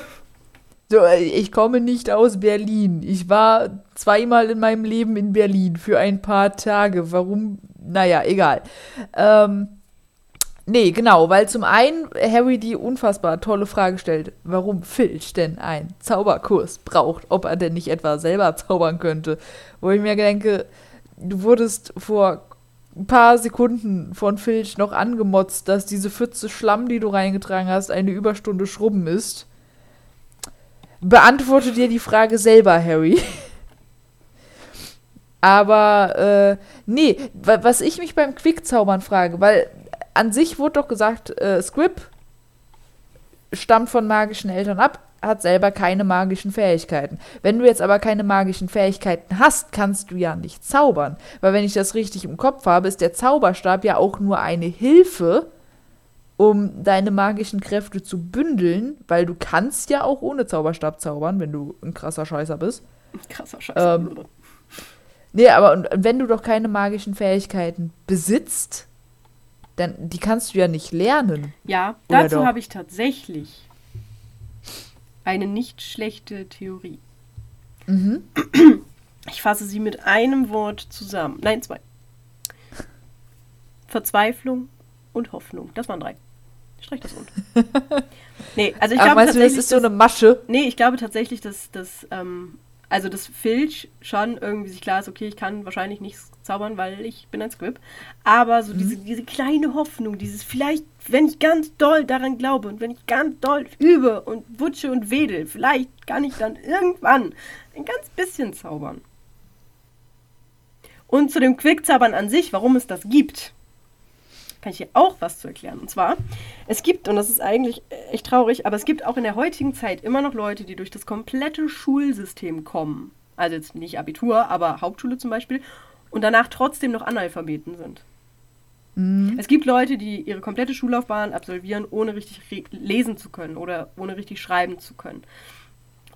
so, ich komme nicht aus Berlin. Ich war zweimal in meinem Leben in Berlin für ein paar Tage. Warum? Naja, egal. Ähm, nee, genau, weil zum einen Harry die unfassbar tolle Frage stellt, warum Filch denn einen Zauberkurs braucht, ob er denn nicht etwa selber zaubern könnte. Wo ich mir denke, du wurdest vor ein paar Sekunden von Filch noch angemotzt, dass diese Pfütze Schlamm, die du reingetragen hast, eine Überstunde Schrubben ist. Beantworte dir die Frage selber, Harry. Aber, äh, nee, wa- was ich mich beim Quickzaubern frage, weil an sich wurde doch gesagt, äh, Squib stammt von magischen Eltern ab, hat selber keine magischen Fähigkeiten. Wenn du jetzt aber keine magischen Fähigkeiten hast, kannst du ja nicht zaubern. Weil wenn ich das richtig im Kopf habe, ist der Zauberstab ja auch nur eine Hilfe, um deine magischen Kräfte zu bündeln, weil du kannst ja auch ohne Zauberstab zaubern, wenn du ein krasser Scheißer bist. Krasser Scheiß. Ähm, Nee, aber und, wenn du doch keine magischen Fähigkeiten besitzt, dann die kannst du ja nicht lernen. ja, dazu habe ich tatsächlich eine nicht schlechte Theorie. Mhm. Ich fasse sie mit einem Wort zusammen. Nein, zwei. Verzweiflung und Hoffnung. Das waren drei. Streich das unten. nee, also ich Aber glaube meinst du, das tatsächlich, ist so eine Masche? Nee, ich glaube tatsächlich, dass das, ähm, also dass Filch schon irgendwie sich klar ist, okay, ich kann wahrscheinlich nichts zaubern, weil ich bin ein Squib. Aber so diese, diese kleine Hoffnung, dieses vielleicht, wenn ich ganz doll daran glaube und wenn ich ganz doll übe und wutsche und wedel, vielleicht kann ich dann irgendwann ein ganz bisschen zaubern. Und zu dem Quickzaubern an sich, warum es das gibt, kann ich hier auch was zu erklären. Und zwar, es gibt, und das ist eigentlich echt traurig, aber es gibt auch in der heutigen Zeit immer noch Leute, die durch das komplette Schulsystem kommen. Also jetzt nicht Abitur, aber Hauptschule zum Beispiel. Und danach trotzdem noch Analphabeten sind. Mhm. Es gibt Leute, die ihre komplette Schullaufbahn absolvieren, ohne richtig lesen zu können oder ohne richtig schreiben zu können.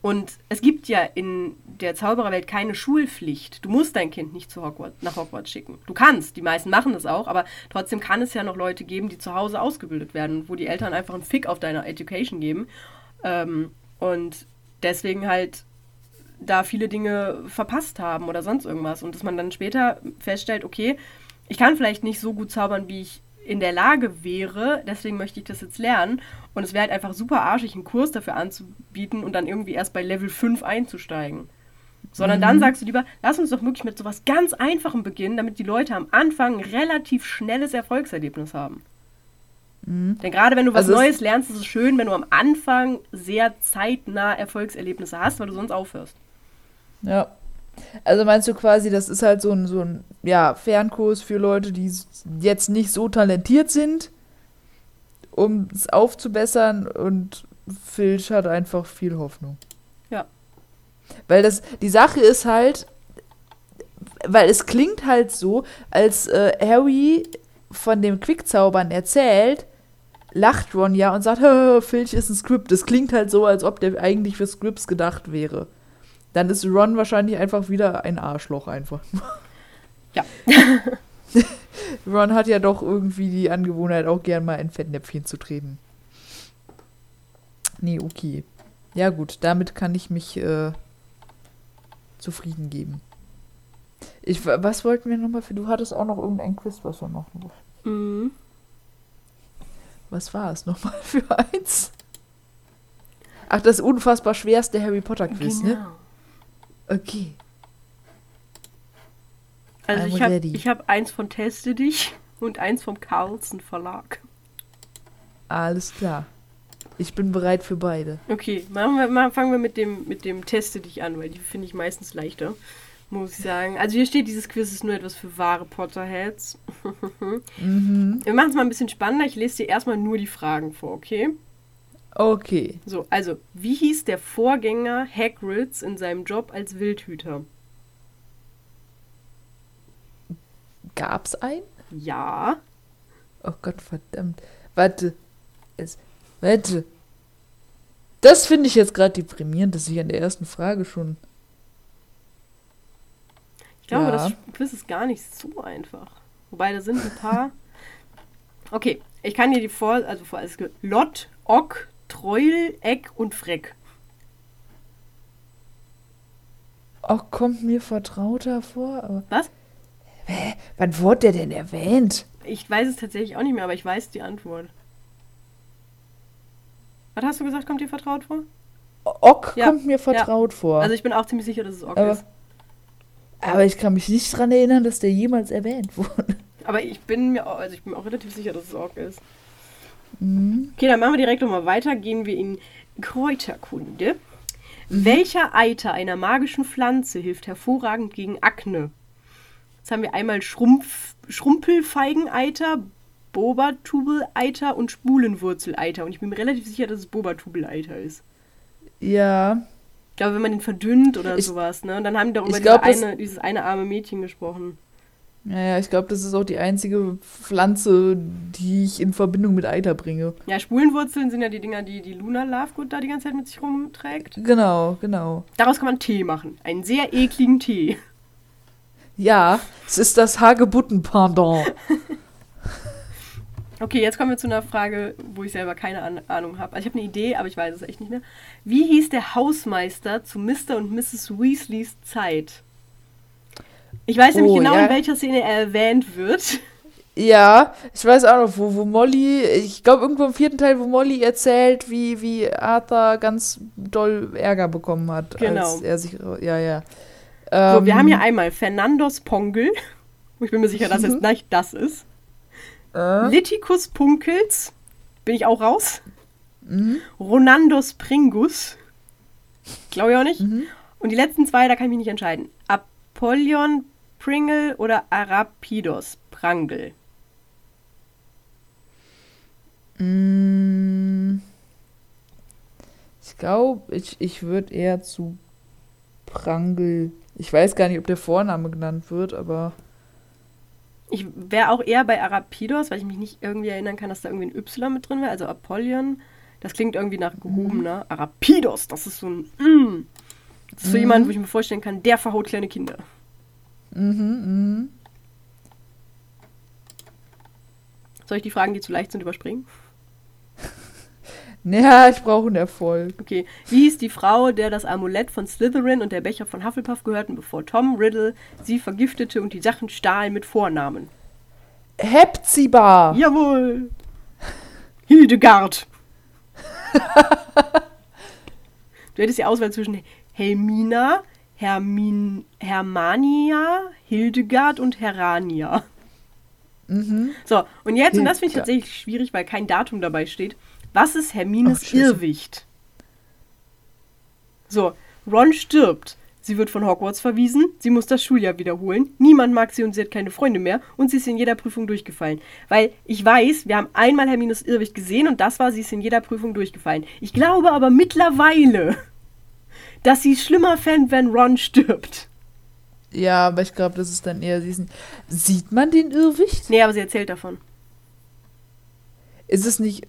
Und es gibt ja in der Zaubererwelt keine Schulpflicht. Du musst dein Kind nicht zu Hogwarts, nach Hogwarts schicken. Du kannst, die meisten machen das auch, aber trotzdem kann es ja noch Leute geben, die zu Hause ausgebildet werden, wo die Eltern einfach einen Fick auf deine Education geben. Ähm, und deswegen halt da viele Dinge verpasst haben oder sonst irgendwas. Und dass man dann später feststellt, okay, ich kann vielleicht nicht so gut zaubern, wie ich in der Lage wäre, deswegen möchte ich das jetzt lernen. Und es wäre halt einfach super arschig, einen Kurs dafür anzubieten und dann irgendwie erst bei Level 5 einzusteigen. Sondern mhm. dann sagst du lieber, lass uns doch wirklich mit sowas ganz Einfachem beginnen, damit die Leute am Anfang ein relativ schnelles Erfolgserlebnis haben. Mhm. Denn gerade wenn du was also Neues lernst, ist es schön, wenn du am Anfang sehr zeitnah Erfolgserlebnisse hast, weil du sonst aufhörst. Ja. Also meinst du quasi, das ist halt so ein, so ein ja, Fernkurs für Leute, die jetzt nicht so talentiert sind, um es aufzubessern und Filch hat einfach viel Hoffnung. Ja. Weil das, die Sache ist halt, weil es klingt halt so, als äh, Harry von dem Quickzaubern erzählt, lacht Ron ja und sagt, Filch ist ein Script. Das klingt halt so, als ob der eigentlich für Scripts gedacht wäre. Dann ist Ron wahrscheinlich einfach wieder ein Arschloch einfach. Ja. Ron hat ja doch irgendwie die Angewohnheit, auch gern mal in Fettnäpfchen zu treten. Nee, okay. Ja, gut, damit kann ich mich äh, zufrieden geben. Ich, was wollten wir nochmal für. Du hattest auch noch irgendein Quiz, was wir machen wollten. Mhm. Was war es nochmal für eins? Ach, das unfassbar schwerste Harry Potter Quiz, ne? genau. ne? Okay. Also I'm ich habe hab eins von Teste dich und eins vom Carlsen Verlag. Alles klar. Ich bin bereit für beide. Okay, machen wir, mal, fangen wir mit dem, mit dem Teste dich an, weil die finde ich meistens leichter, muss ich sagen. Also hier steht, dieses Quiz ist nur etwas für wahre Potterheads. mhm. Wir machen es mal ein bisschen spannender. Ich lese dir erstmal nur die Fragen vor, okay? Okay. So, also, wie hieß der Vorgänger Hagrids in seinem Job als Wildhüter? Gab's einen? Ja. Oh Gott, verdammt. Warte. Es, warte. Das finde ich jetzt gerade deprimierend, dass ich an der ersten Frage schon. Ich glaube, ja. das Quiz ist gar nicht so einfach. Wobei, da sind ein paar. Okay, ich kann dir die vor, also vor alles Lot, Ock, Treul, Eck und Freck. Ach, kommt mir vertrauter vor. Aber Was? Hä? Wann wurde der denn erwähnt? Ich weiß es tatsächlich auch nicht mehr, aber ich weiß die Antwort. Was hast du gesagt, kommt dir vertraut vor? Ock ja. kommt mir vertraut ja. vor. Also ich bin auch ziemlich sicher, dass es Ock aber, ist. Aber ich kann mich nicht daran erinnern, dass der jemals erwähnt wurde. Aber ich bin mir auch, also ich bin auch relativ sicher, dass es Ock ist. Mhm. Okay, dann machen wir direkt nochmal weiter. Gehen wir in Kräuterkunde. Mhm. Welcher Eiter einer magischen Pflanze hilft hervorragend gegen Akne? Jetzt haben wir einmal Schrumpf, Schrumpelfeigeneiter, Bobatubeleiter und Spulenwurzeleiter. Und ich bin mir relativ sicher, dass es Bobatubeleiter ist. Ja. Ich glaube, wenn man den verdünnt oder ich, sowas, ne? Und dann haben die darüber glaub, diese eine, dieses eine arme Mädchen gesprochen. Naja, ich glaube, das ist auch die einzige Pflanze, die ich in Verbindung mit Eiter bringe. Ja, Spulenwurzeln sind ja die Dinger, die die Luna Lovegood da die ganze Zeit mit sich rumträgt. Genau, genau. Daraus kann man Tee machen. Einen sehr ekligen Tee. Ja, es ist das Hagebutten-Pendant. okay, jetzt kommen wir zu einer Frage, wo ich selber keine Ahnung habe. Also ich habe eine Idee, aber ich weiß es echt nicht mehr. Wie hieß der Hausmeister zu Mr. und Mrs. Weasleys Zeit? Ich weiß oh, nämlich genau, ja. in welcher Szene er erwähnt wird. Ja, ich weiß auch noch, wo, wo Molly, ich glaube irgendwo im vierten Teil, wo Molly erzählt, wie, wie Arthur ganz doll Ärger bekommen hat. Genau. Als er sich, ja, ja. Ähm, so, wir haben hier einmal Fernandos Pongel. Ich bin mir sicher, dass es nicht das ist. Äh? Liticus Punkels. Bin ich auch raus. Mhm. Ronandos Pringus. Glaube ich auch nicht. Mhm. Und die letzten zwei, da kann ich mich nicht entscheiden. Apollyon Pringle oder Arapidos Prangel. Mm. Ich glaube, ich, ich würde eher zu Prangel ich weiß gar nicht, ob der Vorname genannt wird, aber. Ich wäre auch eher bei Arapidos, weil ich mich nicht irgendwie erinnern kann, dass da irgendwie ein Y mit drin wäre, also Apollyon. Das klingt irgendwie nach gehobener. Arapidos, das ist so ein. Mm. Das ist so jemand, wo ich mir vorstellen kann, der verhaut kleine Kinder. Mhm, mhm. Soll ich die Fragen, die zu leicht sind, überspringen? Ja, ich brauche einen Erfolg. Okay. Wie hieß die Frau, der das Amulett von Slytherin und der Becher von Hufflepuff gehörten, bevor Tom Riddle sie vergiftete und die Sachen stahl mit Vornamen? Hepzibah. Jawohl! Hildegard! du hättest die Auswahl zwischen Helmina, Hermin, Hermania, Hildegard und Herania. Mhm. So, und jetzt, und das finde ich tatsächlich schwierig, weil kein Datum dabei steht. Was ist Hermines Ach. Irrwicht? So, Ron stirbt. Sie wird von Hogwarts verwiesen, sie muss das Schuljahr wiederholen, niemand mag sie und sie hat keine Freunde mehr und sie ist in jeder Prüfung durchgefallen. Weil ich weiß, wir haben einmal Hermines Irrwicht gesehen und das war, sie ist in jeder Prüfung durchgefallen. Ich glaube aber mittlerweile, dass sie schlimmer fände, wenn Ron stirbt. Ja, aber ich glaube, das ist dann eher diesen. Sieht man den Irrwicht? Nee, aber sie erzählt davon. Ist es nicht.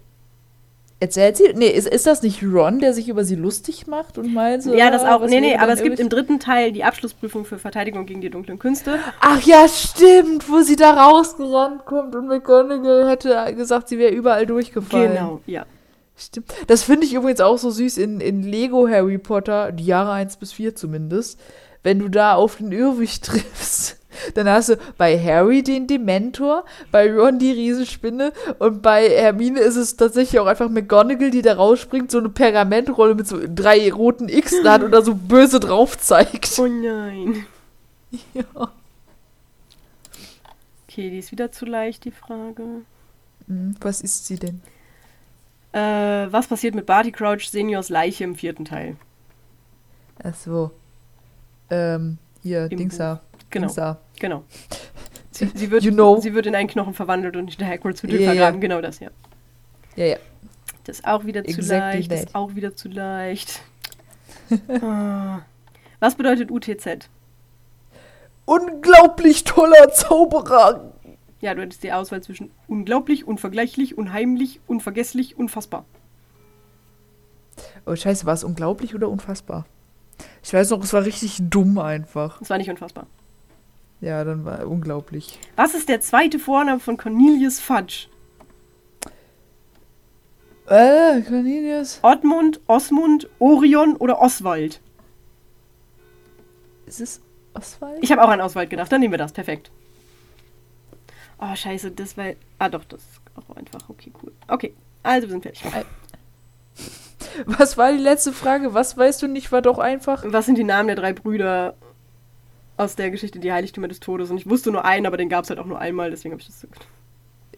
Erzählt sie? Nee, ist, ist das nicht Ron, der sich über sie lustig macht und meint so. Ja, das auch. Nee, nee, aber es gibt im dritten Teil die Abschlussprüfung für Verteidigung gegen die dunklen Künste. Ach ja, stimmt, wo sie da rausgerannt kommt und McGonagall hätte gesagt, sie wäre überall durchgefallen. Genau, ja. Stimmt. Das finde ich übrigens auch so süß in, in Lego Harry Potter, die Jahre 1 bis 4 zumindest. Wenn du da auf den Irrwicht triffst, dann hast du bei Harry den Dementor, bei Ron die Riesenspinne und bei Hermine ist es tatsächlich auch einfach McGonagall, die da rausspringt, so eine Pergamentrolle mit so drei roten X da hat und da so böse drauf zeigt. Oh nein. Ja. Okay, die ist wieder zu leicht, die Frage. Hm, Was ist sie denn? Äh, was passiert mit Barty Crouch Seniors Leiche im vierten Teil? Ach so. Ähm, hier, Im Dings da. Genau, Dings da. genau. Sie, sie, wird, You know. sie wird in einen Knochen verwandelt und in Hagrids Hütte ja. vergraben. Genau das, ja. Ja, ja. Das ist auch wieder zu Exactly leicht. Das that. ist auch wieder zu leicht. Ah. Was bedeutet UTZ? Unglaublich toller Zauberer. Ja, du hättest die Auswahl zwischen unglaublich, unvergleichlich, unheimlich, unvergesslich, unfassbar. Oh, scheiße, war es unglaublich oder unfassbar? Ich weiß noch, es war richtig dumm einfach. Das war nicht unfassbar. Ja, dann war unglaublich. Was ist der zweite Vorname von Cornelius Fudge? Äh, Cornelius. Ottmund, Osmund, Orion oder Oswald? Ist es Oswald? Ich habe auch an Oswald gedacht, dann nehmen wir das. Perfekt. Oh, scheiße, das war. Ah, doch, das ist auch einfach. Okay, cool. Okay, also wir sind fertig. Was war die letzte Frage? Was weißt du nicht, war doch einfach. Was sind die Namen der drei Brüder aus der Geschichte Die Heiligtümer des Todes? Und ich wusste nur einen, aber den gab es halt auch nur einmal, deswegen habe ich das.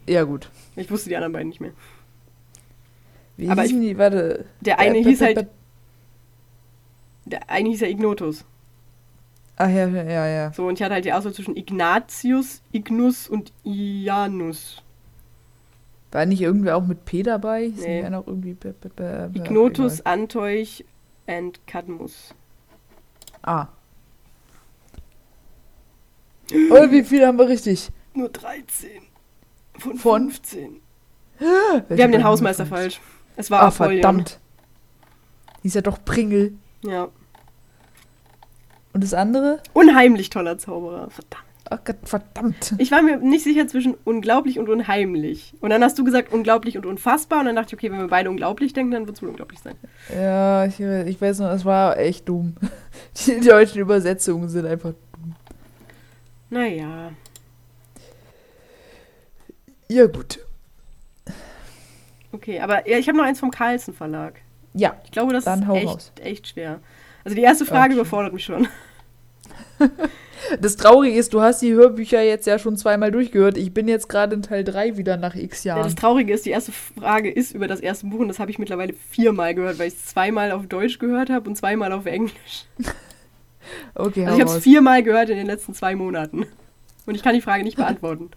Ja, gut. Ich wusste die anderen beiden nicht mehr. Wie Aber hießen die? Warte. Der eine Äh, hieß halt. Der eine hieß ja Ignotus. Ach ja, ja, ja. So, und ich hatte halt die Auswahl zwischen Ignatius, Ignus und Ianus. War nicht irgendwer auch mit P dabei? Hieß Nee. auch irgendwie. b- b- b- Ignotus, egal. Anteuch and Cadmus. Ah. Oh, wie viele haben wir richtig? Nur 13 von, Von? 15. Welche Wir haben den Hausmeister falsch. Es war Ah, Apollyon. verdammt. Hieß ja doch Pringel. Ja. Und das andere? Unheimlich toller Zauberer. Verdammt. Ach Gott, verdammt. Ich war mir nicht sicher zwischen unglaublich und unheimlich. Und dann hast du gesagt unglaublich und unfassbar. Und dann dachte ich, okay, wenn wir beide unglaublich denken, dann wird es wohl unglaublich sein. Ja, ich, ich weiß noch, es war echt dumm. Die deutschen Übersetzungen sind einfach dumm. Naja. Ja, gut. Okay, aber ja, ich habe noch eins vom Carlsen Verlag. Ja, Ich glaube, das ist echt, raus. echt schwer. Also die erste Frage Okay. überfordert mich schon. das Traurige ist, du hast die Hörbücher jetzt ja schon zweimal durchgehört. Ich bin jetzt gerade in Teil 3 wieder nach x Ja, Jahren. das Traurige ist, die erste Frage ist über das erste Buch und das habe ich mittlerweile viermal gehört, weil ich es zweimal auf Deutsch gehört habe und zweimal auf Englisch. okay, Also ich habe es viermal gehört in den letzten zwei Monaten. Und ich kann die Frage nicht beantworten.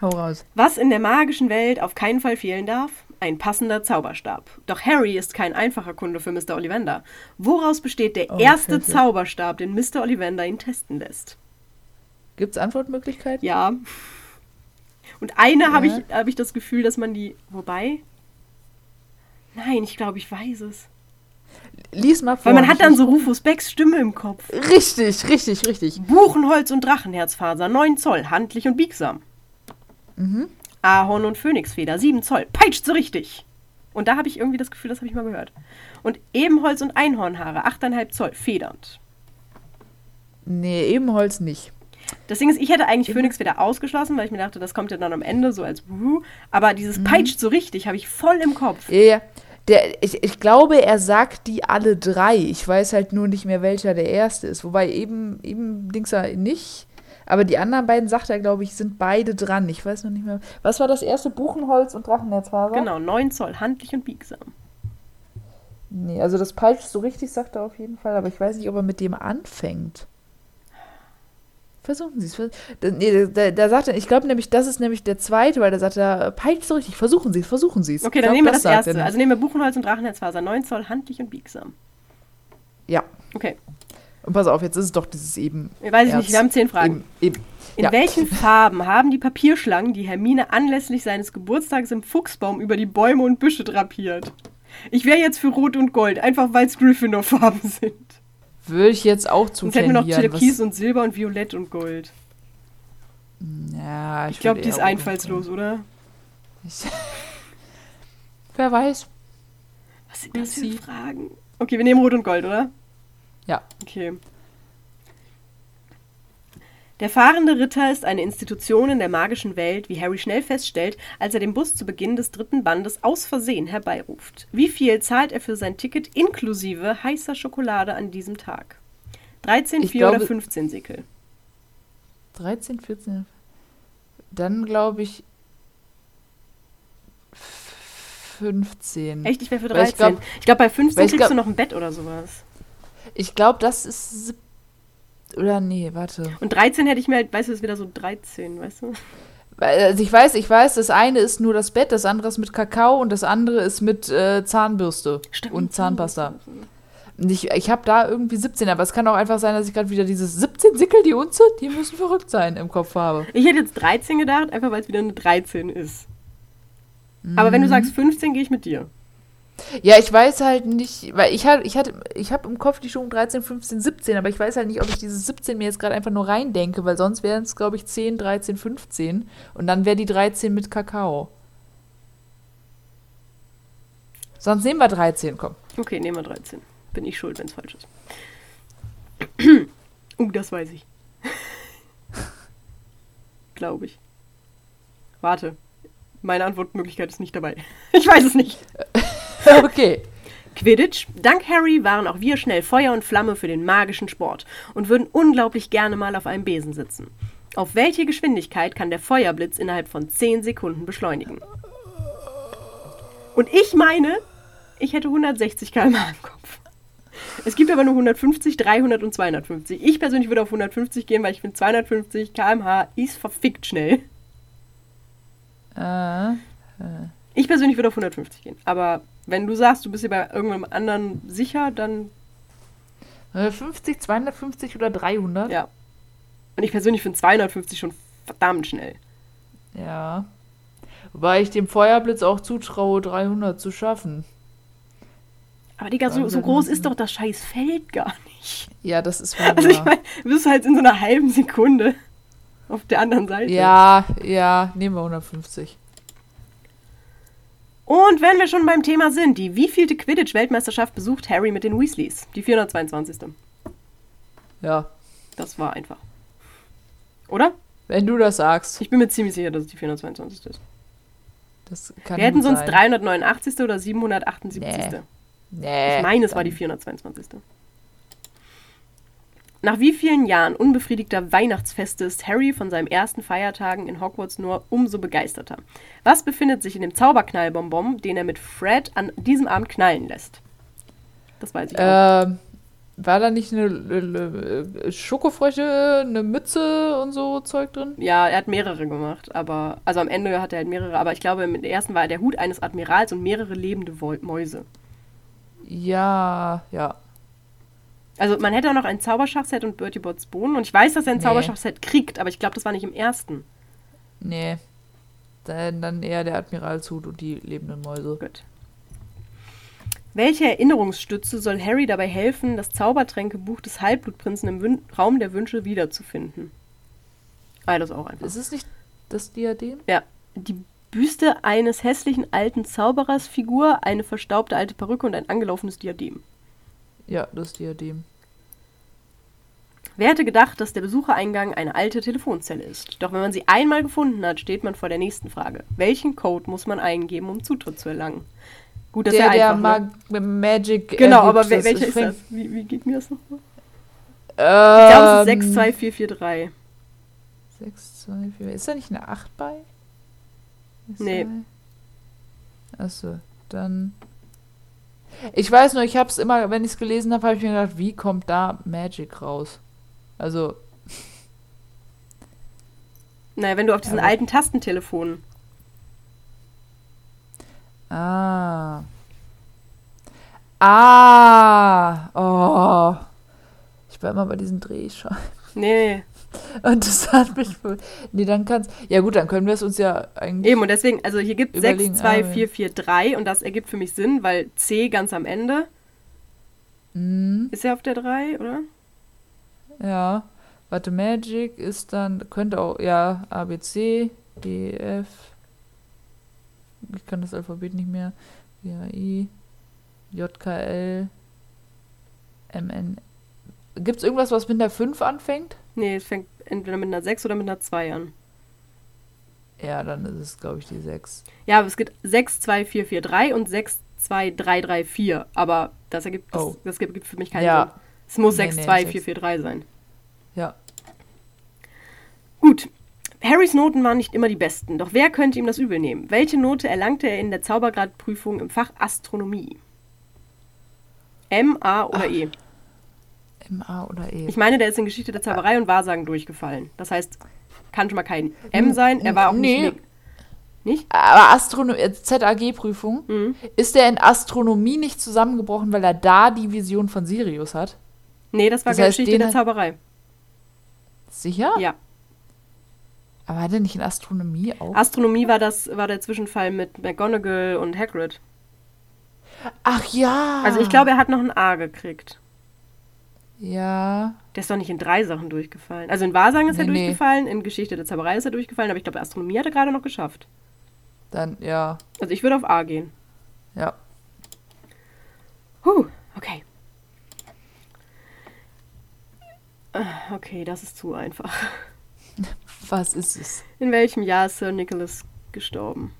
Hau raus. Was in der magischen Welt auf keinen Fall fehlen darf? Ein passender Zauberstab. Doch Harry ist kein einfacher Kunde für Mr. Ollivander. Woraus besteht der Oh, erste Scheiße. Zauberstab, den Mr. Ollivander ihn testen lässt? Gibt's Antwortmöglichkeiten? Ja. Und eine habe Ja. ich, hab ich das Gefühl, dass man die. Wobei. Nein, ich glaube, ich weiß es. Lies mal vor. Weil man hat dann so Rufus Becks Stimme im Kopf. Richtig, richtig, richtig. Buchenholz und Drachenherzfaser, 9 Zoll, handlich und biegsam. Mhm. Ahorn und Phönixfeder, 7 Zoll, peitscht so richtig. Und da habe ich irgendwie das Gefühl, das habe ich mal gehört. Und Ebenholz und Einhornhaare, 8,5 Zoll, federnd. Nee, Ebenholz nicht. Das Ding ist, ich hätte eigentlich Phönixfeder ausgeschlossen, weil ich mir dachte, das kommt ja dann am Ende so als Wuhu. Aber dieses peitscht so richtig, habe ich voll im Kopf. Ja, ja. Der, ich, ich glaube, er sagt die alle drei. Ich weiß halt nur nicht mehr, welcher der erste ist. Wobei eben, eben Dings er nicht. Aber die anderen beiden, sagt er, glaube ich, sind beide dran. Ich weiß noch nicht mehr. Was war das erste? Buchenholz und Drachenherzfaser? Genau, 9 Zoll, handlich und biegsam. Nee, also das peitscht so richtig, sagt er auf jeden Fall. Aber ich weiß nicht, ob er mit dem anfängt. Versuchen Sie es. Nee, da, da sagt er, ich glaube nämlich, das ist nämlich der zweite, weil da sagt er, peitscht so richtig, versuchen Sie es, versuchen Sie es. Okay, dann glaub, nehmen wir das, er erste. Also nehmen wir Buchenholz und Drachenherzfaser, 9 Zoll, handlich und biegsam. ja. Okay, Und pass auf, jetzt ist es doch dieses eben. weiß ich nicht, wir haben 10 Fragen. Eben, eben. In ja. welchen Farben haben die Papierschlangen die Hermine anlässlich seines Geburtstags im Fuchsbaum über die Bäume und Büsche drapiert? Ich wäre jetzt für Rot und Gold, einfach weil es Gryffindor-Farben sind. Würde ich jetzt auch zu Sonst hätten wir noch Türkis und Silber und Violett und Gold. Ja, Ich glaube, würde die ist einfallslos, oder? Ich- Wer weiß. Was sind das für. Fragen? Okay, wir nehmen Rot und Gold, oder? Ja. Okay. Der fahrende Ritter ist eine Institution in der magischen Welt, wie Harry schnell feststellt, als er den Bus zu Beginn des dritten Bandes aus Versehen herbeiruft. Wie viel zahlt er für sein Ticket inklusive heißer Schokolade an diesem Tag? 13, Ich 4 oder glaube- 15 Sickel? 13, 14. Dann glaube ich 15. Echt? Ich wäre für Weil 13. ich glaub- ich glaube, bei 15 weil ich kriegst glaub- du noch ein Bett oder sowas. Ich glaube, das ist. Oder nee, warte. Und 13 hätte ich mir halt, weißt du, ist wieder so 13, weißt du? Also ich weiß, ich weiß, das eine ist nur das Bett, das andere ist mit Kakao und das andere ist mit äh, Zahnbürste und Zahnpasta. Und ich, ich habe da irgendwie 17, aber es kann auch einfach sein, dass ich gerade wieder dieses 17 Sickel, die Unze, die müssen verrückt sein, im Kopf habe. Ich hätte jetzt 13 gedacht, einfach weil es wieder eine 13 ist. Aber wenn du sagst 15, gehe ich mit dir. Ja, ich weiß halt nicht, weil ich hatte, ich hatte, ich habe im Kopf die Stufen 13, 15, 17, aber ich weiß halt nicht, ob ich dieses 17 mir jetzt gerade einfach nur reindenke, weil sonst wären es, glaube ich, 10, 13, 15 und dann wäre die 13 mit Kakao. Sonst nehmen wir 13, komm. Okay, nehmen wir 13. Bin ich schuld, wenn es falsch ist. uh, das weiß ich. Glaube ich. Warte. Meine Antwortmöglichkeit ist nicht dabei. Ich weiß es nicht. okay. Quidditch. Dank Harry waren auch wir schnell Feuer und Flamme für den magischen Sport und würden unglaublich gerne mal auf einem Besen sitzen. Auf welche Geschwindigkeit kann der Feuerblitz innerhalb von 10 Sekunden beschleunigen? Und ich meine, ich hätte 160 km im Kopf. Es gibt aber nur 150, 300 und 250. Ich persönlich würde auf 150 gehen, weil ich finde 250 km/h ist verfickt schnell. Äh, Ich persönlich würde auf 150 gehen. Aber wenn du sagst, du bist dir bei irgendeinem anderen sicher, dann 50, 250 oder 300? ja. Und ich persönlich finde 250 schon verdammt schnell. Ja. Wobei ich dem Feuerblitz auch zutraue, 300 zu schaffen. Aber Digga, so, so groß ist doch das scheiß Feld gar nicht. Ja, das ist wohl Also ich wahr. meine, du bist halt in so einer halben Sekunde auf der anderen Seite. Ja, ja, nehmen wir 150. Und wenn wir schon beim Thema sind, die wievielte Quidditch-Weltmeisterschaft besucht Harry mit den Weasleys? Die 422. Ja, Das war einfach. Oder? wenn du das sagst. Ich bin mir ziemlich sicher, dass es die 422. ist. Das kann Wir hätten sonst sein. 389. oder 778. Nee. Nee. Ich meine, es war die 422. Nach wie vielen Jahren unbefriedigter Weihnachtsfeste ist Harry von seinen ersten Feiertagen in Hogwarts nur umso begeisterter? Was befindet sich in dem Zauberknallbonbon, den er mit Fred an diesem Abend knallen lässt? Das weiß ich auch. Ähm, war da nicht eine, eine Schokofrösche, eine Mütze und so Zeug drin? Ja, er hat mehrere gemacht, aber also am Ende hat er halt mehrere, aber ich glaube, im ersten war der Hut eines Admirals und mehrere lebende Mäuse. Ja, ja. Also man hätte auch noch ein Zauberschachset und Bertie Botts Bohnen und ich weiß, dass er ein Nee. Zauberschachset kriegt, aber ich glaube, das war nicht im ersten. Nee. Dann, dann eher der Admiralshut und die lebenden Mäuse. Gut. Welche Erinnerungsstütze soll Harry dabei helfen, das Zaubertränkebuch des Halbblutprinzen im Wün Raum der Wünsche wiederzufinden? Ah, das ist auch einfach. Ist es nicht das Diadem? Ja, die Büste eines hässlichen alten Zauberers Figur, eine verstaubte alte Perücke und ein angelaufenes Diadem. Ja, das Diadem. Wer hätte gedacht, dass der Besuchereingang eine alte Telefonzelle ist? Doch wenn man sie einmal gefunden hat, steht man vor der nächsten Frage. Welchen Code muss man eingeben, um Zutritt zu erlangen? Gut, das der, ist ja der einfach. Mag ne? Magic. Genau, aber das welcher ist fängt- das? Wie, wie geht mir das nochmal? Ich Ähm, glaube, es ist 62443. 6, 2, 4. Ist da nicht eine 8 bei? Ist Nee. Achso, dann. Ich weiß nur, ich habe es immer, wenn ich es gelesen habe, habe ich mir gedacht, wie kommt da Magic raus? Also, Naja, wenn du auf diesen Aber- alten Tastentelefonen. ah. Ah. Oh. Ich war immer bei diesen Drehscheiben. Nee, Und das hat mich. Nee, dann kann's. Ja, gut, dann können wir es uns ja eigentlich. Eben, und deswegen, also hier gibt es Überlegen, 62443 und das ergibt für mich Sinn, weil C ganz am Ende Hm, ist ja auf der 3, oder? ja. Warte, Magic ist dann. Könnte auch. Ja, ABC, D, F. Ich kann das Alphabet nicht mehr. G, H, I, J, K, L, M, N. Gibt es irgendwas, was mit der 5 anfängt? Nee, es fängt entweder mit einer 6 oder mit einer 2 an. Ja, dann ist es, glaube ich, die 6. Ja, aber es gibt 62443 und 62334, aber das ergibt, das, Oh. das gibt für mich keinen Ja. Sinn. Es muss Nee, nee, 62443 sein. Ja. Gut. Harrys Noten waren nicht immer die besten, doch wer könnte ihm das übel nehmen? Welche Note erlangte er in der Zaubergradprüfung im Fach Astronomie? M, A oder E? M, A oder E. Ich meine, der ist in Geschichte der Zauberei und Wahrsagen durchgefallen. Das heißt, kann schon mal kein M sein. Er war auch Nee. nicht. Nicht? Aber Astronomie, ZAG-Prüfung, Mhm. ist der in Astronomie nicht zusammengebrochen, weil er da die Vision von Sirius hat? Nee, das war Das heißt, Geschichte der Zauberei. Sicher? Ja. Aber hat er nicht in Astronomie auch? Astronomie war das war der Zwischenfall mit McGonagall und Hagrid. Ach ja. Also ich glaube, er hat noch ein A gekriegt. Ja. Der ist doch nicht in drei Sachen durchgefallen. Also in Wahrsagen ist er Nee, nee. durchgefallen, in Geschichte der Zauberei ist er durchgefallen, aber ich glaube, Astronomie hat er gerade noch geschafft. Dann, ja. Also ich würde auf A gehen. Ja. Huh, okay. Ah, Okay, das ist zu einfach. Was ist es? In welchem Jahr ist Sir Nicholas gestorben?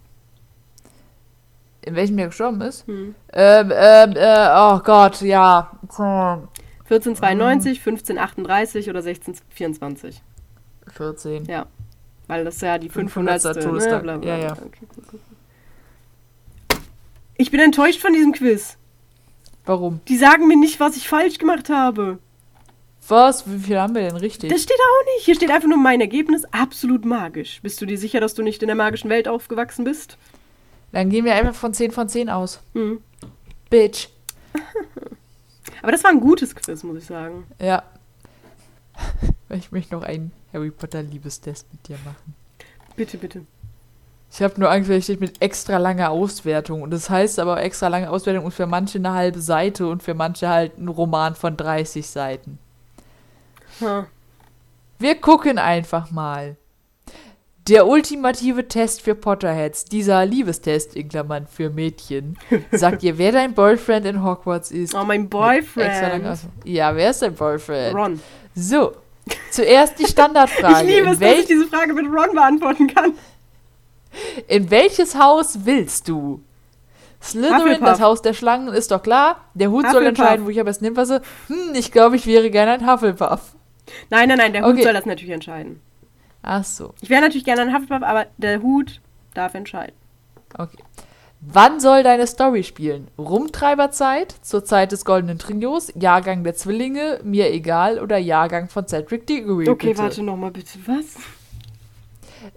In welchem der gestorben ist? Hm. Ähm, ähm, äh, oh Gott, ja. Hm, 1492, 1538 oder 1624? 14. Ja. Weil das ja die 500. 500. Ne, Todestag. bla, Ja, ja. Okay, gut, gut, gut. Ich bin enttäuscht von diesem Quiz. Warum? Die sagen mir nicht, was ich falsch gemacht habe. Was? Wie viel haben wir denn richtig? Das steht auch nicht. Hier steht einfach nur mein Ergebnis. Absolut magisch. Bist du dir sicher, dass du nicht in der magischen Welt aufgewachsen bist? Dann gehen wir einfach von 10 von 10 aus. Hm. Bitch. Aber das war ein gutes Quiz, muss ich sagen. Ja. Ich möchte noch einen Harry Potter Liebestest mit dir machen. Bitte, bitte. Ich habe nur Angst, weil steht mit extra langer Auswertung. Und das heißt aber extra lange Auswertung und für manche eine halbe Seite und für manche halt ein Roman von 30 Seiten. Ha. Wir gucken einfach mal. Der ultimative Test für Potterheads, dieser Liebestest in Klammern für Mädchen, sagt dir, wer dein Boyfriend in Hogwarts ist. Oh, mein Boyfriend. Ja, wer ist dein Boyfriend? Ron. So, zuerst die Standardfrage. Ich liebe es, dass ich diese Frage mit Ron beantworten kann. in welches Haus willst du? Slytherin, Hufflepuff. das Haus der Schlangen, ist doch klar. Der Hut soll entscheiden, wo ich am besten hinpasse. Hm, ich glaube, ich wäre gerne ein Hufflepuff. Nein, nein, nein, der Hut Okay. soll das natürlich entscheiden. Ach so, Ich wäre natürlich gerne ein Hufflepuff, aber der Hut darf entscheiden. okay. Wann soll deine Story spielen? Rumtreiberzeit, zur Zeit des Goldenen Trios, Jahrgang der Zwillinge, mir egal oder Jahrgang von Cedric Diggory? Okay, bitte. warte nochmal bitte. Was?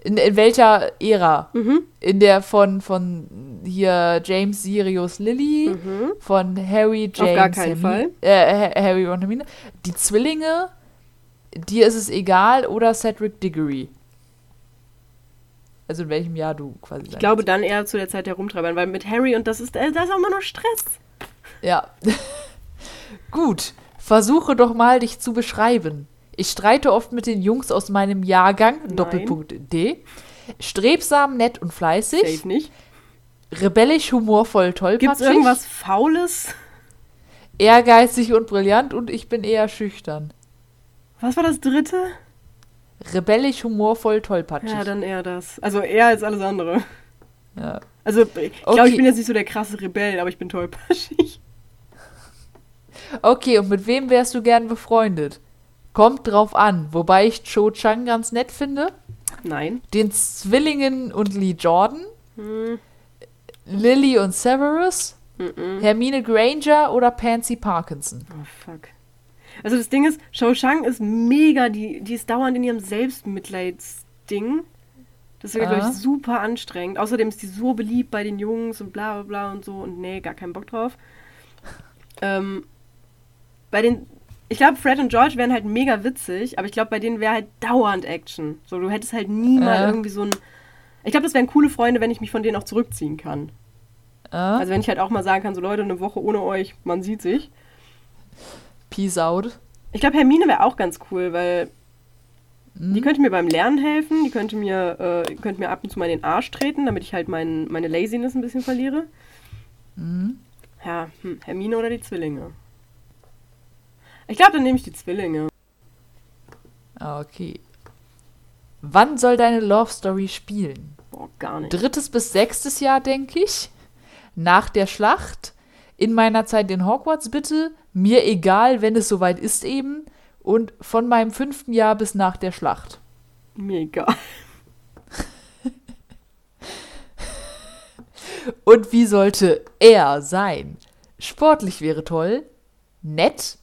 In, in welcher Ära? Mhm. In der von, von hier James Sirius Lily, Mhm. von Harry James gar keinen Fall. Äh, Ha- Harry und Hermine. Die Zwillinge, dir ist es egal oder Cedric Diggory? Also in welchem Jahr du quasi Ich glaube dann eher zu der Zeit der Rumtreibern, weil mit Harry und das ist, äh, da ist auch immer nur Stress. Ja. Gut, versuche doch mal, dich zu beschreiben. Ich streite oft mit den Jungs aus meinem Jahrgang, Nein. Doppelpunkt D. Strebsam, nett und fleißig. Safe nicht. Rebellisch, humorvoll, tollpatschig. Gibt's irgendwas Faules? Ehrgeizig und brillant und ich bin eher schüchtern. Was war das dritte? Rebellisch, humorvoll, tollpatschig. Ja, dann eher das. Also eher als alles andere. Ja. Also, ich glaube, Okay. ich bin jetzt nicht so der krasse Rebell, aber ich bin tollpatschig. Okay, und mit wem wärst du gern befreundet? Kommt drauf an, wobei ich Cho Chang ganz nett finde. Nein. Den Zwillingen und Lee Jordan. Hm, Lily und Severus. mhm. Hermine Granger oder Pansy Parkinson. Oh, fuck. Also das Ding ist, Shao Shang ist mega, die, die ist dauernd in ihrem Selbstmitleidsding. Das glaube Ah. ich, super anstrengend. Außerdem ist die so beliebt bei den Jungs und bla bla bla und so und nee, gar keinen Bock drauf. Ähm, bei den, ich glaube, Fred und George wären halt mega witzig, aber ich glaube, bei denen wäre halt dauernd Action. So, du hättest halt nie mal Äh. irgendwie so ein. Ich glaube, das wären coole Freunde, wenn ich mich von denen auch zurückziehen kann. Ah, Also wenn ich halt auch mal sagen kann, so Leute, eine Woche ohne euch, man sieht sich. Peace out. Ich glaube, Hermine wäre auch ganz cool, weil Hm? die könnte mir beim Lernen helfen, die könnte mir, äh, könnte mir ab und zu mal in den Arsch treten, damit ich halt mein, meine Laziness ein bisschen verliere. Mhm. Ja, hm, Hermine oder die Zwillinge? Ich glaube, dann nehme ich die Zwillinge. Ah, Okay. Wann soll deine Love Story spielen? Boah, gar nicht. Drittes bis sechstes Jahr, denke ich. Nach der Schlacht. In meiner Zeit in Hogwarts bitte. Mir egal, wenn es soweit ist eben. Und von meinem fünften Jahr bis nach der Schlacht. Mir egal. Und wie sollte er sein? Sportlich wäre toll. Nett.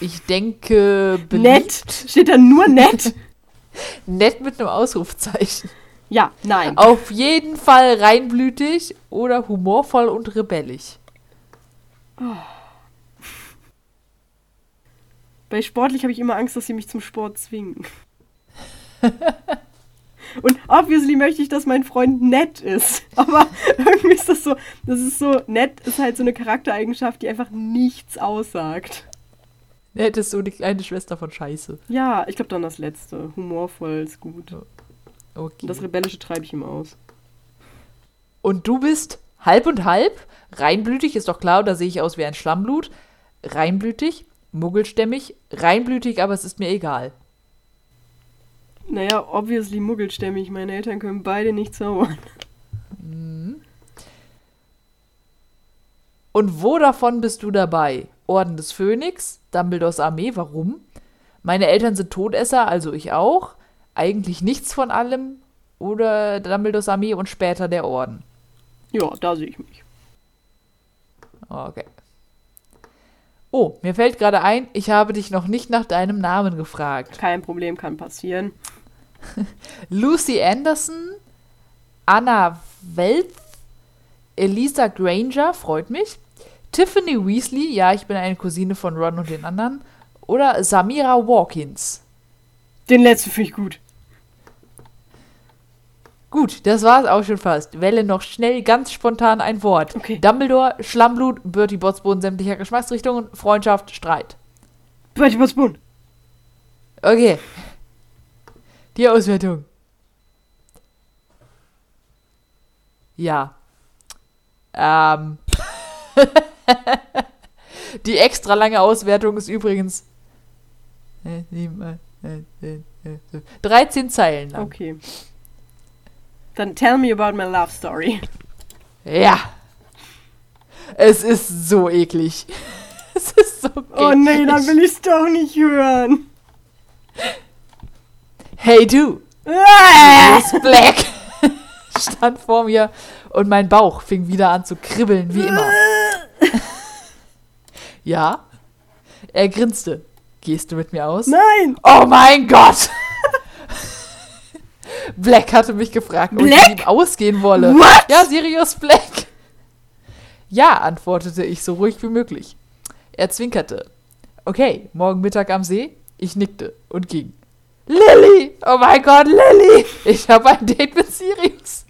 Ich denke, beliebt. Nett. Steht da nur nett? Nett mit einem Ausrufzeichen. Ja, nein. Auf jeden Fall reinblütig oder humorvoll und rebellisch. Bei sportlich habe ich immer Angst, dass sie mich zum Sport zwingen. Und obviously möchte ich, dass mein Freund nett ist. Aber irgendwie ist das so, das ist so, nett ist halt so eine Charaktereigenschaft, die einfach nichts aussagt. Nett ist so die kleine Schwester von Scheiße. Ja, ich glaube dann das letzte. Humorvoll ist gut. Okay. Das Rebellische treibe ich ihm aus. Und du bist halb und halb? Reinblütig ist doch klar, da sehe ich aus wie ein Schlammblut. Reinblütig, muggelstämmig, reinblütig, aber es ist mir egal. Naja, obviously muggelstämmig. Meine Eltern können beide nicht zaubern. Und wo davon bist du dabei? Orden des Phönix, Dumbledores Armee, warum? Meine Eltern sind Todesser, also ich auch. Eigentlich nichts von allem. Oder Dumbledores Armee und später der Orden. Ja, da sehe ich mich. Okay. Oh, mir fällt gerade ein, ich habe dich noch nicht nach deinem Namen gefragt. Kein Problem, kann passieren. Lucy Anderson, Anna Welth, Elisa Granger, freut mich. Tiffany Weasley, ja, ich bin eine Cousine von Ron und den anderen. Oder Samira Walkins. Den letzten finde ich gut. Gut, das war's auch schon fast. Wähle noch schnell ganz spontan ein Wort. Okay. Dumbledore, Schlammblut, Bertie Botsboden sämtlicher Geschmacksrichtungen, Freundschaft, Streit. Bertie Botsboon. Okay. Die Auswertung. Ja. Ähm. Die extra lange Auswertung ist übrigens 13 Zeilen lang. Okay. Dann tell me about my love story. Ja. Es ist so eklig. Es ist so eklig. Oh nee, dann will ich's doch nicht hören. Hey du, Ah! Sirius Black stand vor mir und mein Bauch fing wieder an zu kribbeln, wie immer. Ja? Er grinste. Gehst du mit mir aus? Nein! Oh mein Gott! Black hatte mich gefragt, ob ich Black? mit ihm ausgehen wolle. What? Ja, Sirius Black. Ja, antwortete ich so ruhig wie möglich. Er zwinkerte. Okay, morgen Mittag am See? Ich nickte und ging. Lilly! Oh mein Gott, Lilly, ich habe ein Date mit Sirius.